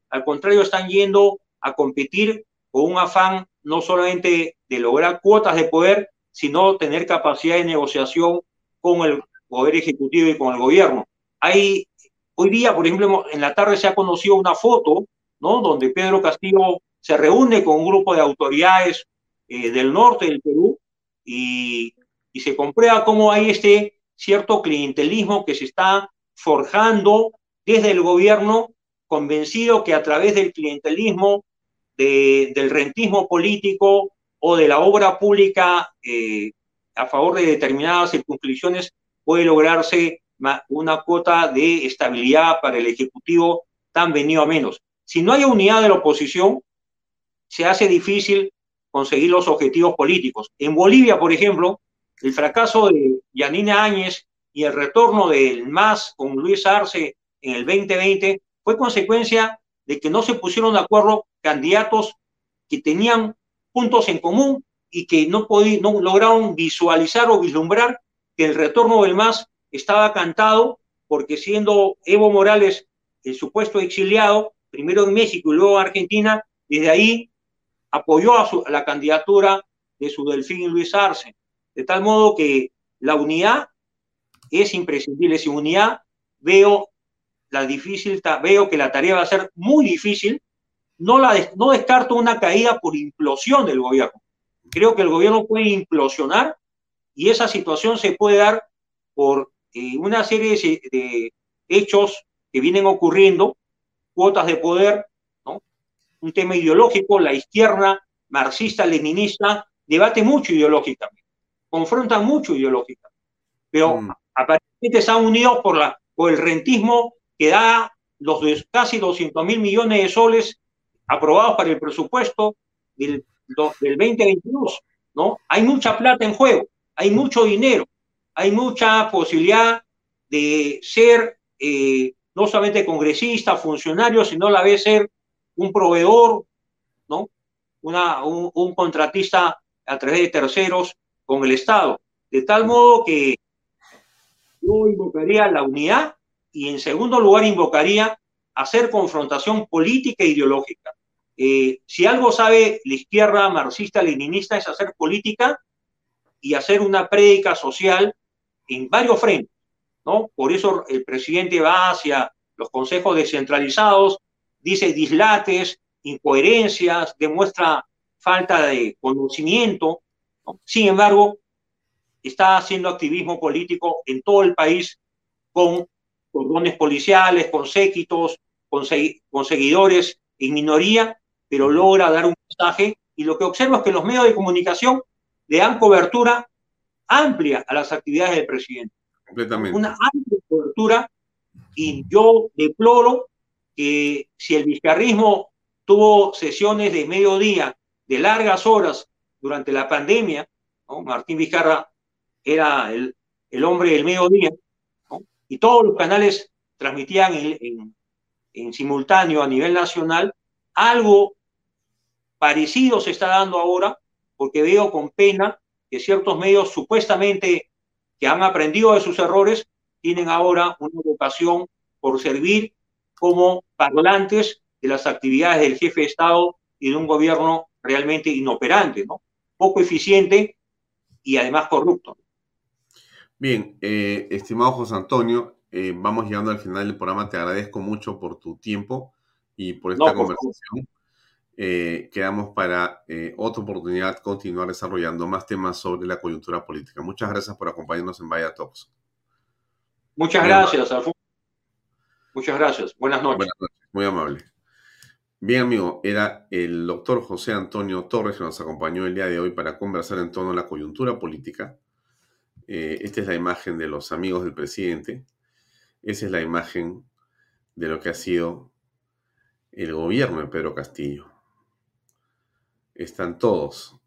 Al contrario, están yendo a competir con un afán no solamente de lograr cuotas de poder, sino tener capacidad de negociación con el poder ejecutivo y con el gobierno. Hay, hoy día, por ejemplo, en la tarde se ha conocido una foto, ¿no? Donde Pedro Castillo se reúne con un grupo de autoridades eh, del norte del Perú y y se comprueba cómo hay este cierto clientelismo que se está forjando desde el gobierno, convencido que a través del clientelismo, del rentismo político o de la obra pública eh, a favor de determinadas circunscripciones puede lograrse una cuota de estabilidad para el Ejecutivo tan venido a menos. Si no hay unidad de la oposición, se hace difícil conseguir los objetivos políticos. En Bolivia, por ejemplo, el fracaso de Yanina Áñez y el retorno del MAS con Luis Arce en el 2020 fue consecuencia de que no se pusieron de acuerdo candidatos que tenían puntos en común y que no, no lograron visualizar o vislumbrar que el retorno del MAS estaba cantado porque siendo Evo Morales el supuesto exiliado, primero en México y luego en Argentina, desde ahí apoyó a, a la candidatura de su delfín Luis Arce. De tal modo que la unidad es imprescindible. Sin unidad veo la difícil, veo que la tarea va a ser muy difícil. No, la, no descarto una caída por implosión del gobierno. Creo que el gobierno puede implosionar y esa situación se puede dar por eh, una serie de, hechos que vienen ocurriendo, cuotas de poder, un tema ideológico, la izquierda marxista-leninista debate mucho ideológicamente confrontan mucho ideológica, pero mm. aparentemente están unidos por, la, por el rentismo que da los casi 200 mil millones de soles aprobados para el presupuesto del, del 2022, ¿no? Hay mucha plata en juego, hay mucho dinero, hay mucha posibilidad de ser eh, no solamente congresista, funcionario, sino a la vez ser un proveedor, ¿no? Una, un, un contratista a través de terceros con el Estado. De tal modo que yo invocaría la unidad y en segundo lugar invocaría hacer confrontación política e ideológica. Eh, si algo sabe la izquierda marxista-leninista es hacer política y hacer una prédica social en varios frentes, ¿no? Por eso el presidente va hacia los consejos descentralizados, dice dislates, incoherencias, demuestra falta de conocimiento, sin embargo, está haciendo activismo político en todo el país con cordones policiales, con séquitos, con, seguidores en minoría, pero logra dar un mensaje y lo que observo es que los medios de comunicación le dan cobertura amplia a las actividades del presidente. Completamente. Una amplia cobertura y yo deploro que si el vizcarrismo tuvo sesiones de mediodía de largas horas durante la pandemia, Martín Vizcarra era el, el hombre del mediodía, y todos los canales transmitían en, en simultáneo a nivel nacional, algo parecido se está dando ahora, porque veo con pena que ciertos medios supuestamente que han aprendido de sus errores tienen ahora una vocación por servir como parlantes de las actividades del jefe de Estado y de un gobierno realmente inoperante, ¿no? Poco eficiente y además corrupto. Bien, eh, estimado José Antonio, eh, vamos llegando al final del programa. Te agradezco mucho por tu tiempo y por esta conversación. Eh, quedamos para otra oportunidad continuar desarrollando más temas sobre la coyuntura política. Muchas gracias por acompañarnos en Vaya Talks. Muchas gracias, Alfonso. Muchas gracias. Buenas noches. Buenas noches. Muy amable. Bien, amigo, era el doctor José Antonio Torres que nos acompañó el día de hoy para conversar en torno a la coyuntura política. Eh, esta es la imagen de los amigos del presidente. Esa es la imagen de lo que ha sido el gobierno de Pedro Castillo. Están todos.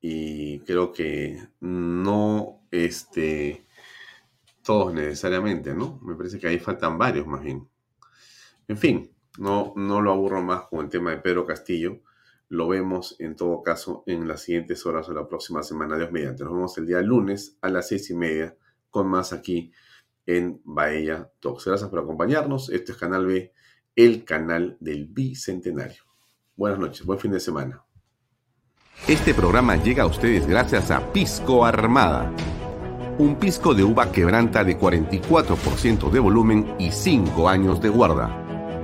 Y creo que no este, todos necesariamente, ¿no? Me parece que ahí faltan varios más bien. En fin, no, no lo aburro más con el tema de Pedro Castillo. Lo vemos en todo caso en las siguientes horas o la próxima semana, Dios mediante. Nos vemos el día lunes a las seis y media con más aquí en Bahía Talks. Gracias por acompañarnos. Este es Canal B, el canal del Bicentenario. Buenas noches, buen fin de semana. Este programa llega a ustedes gracias a Pisco Armada. Un pisco de uva quebranta de 44% de volumen y 5 años de guarda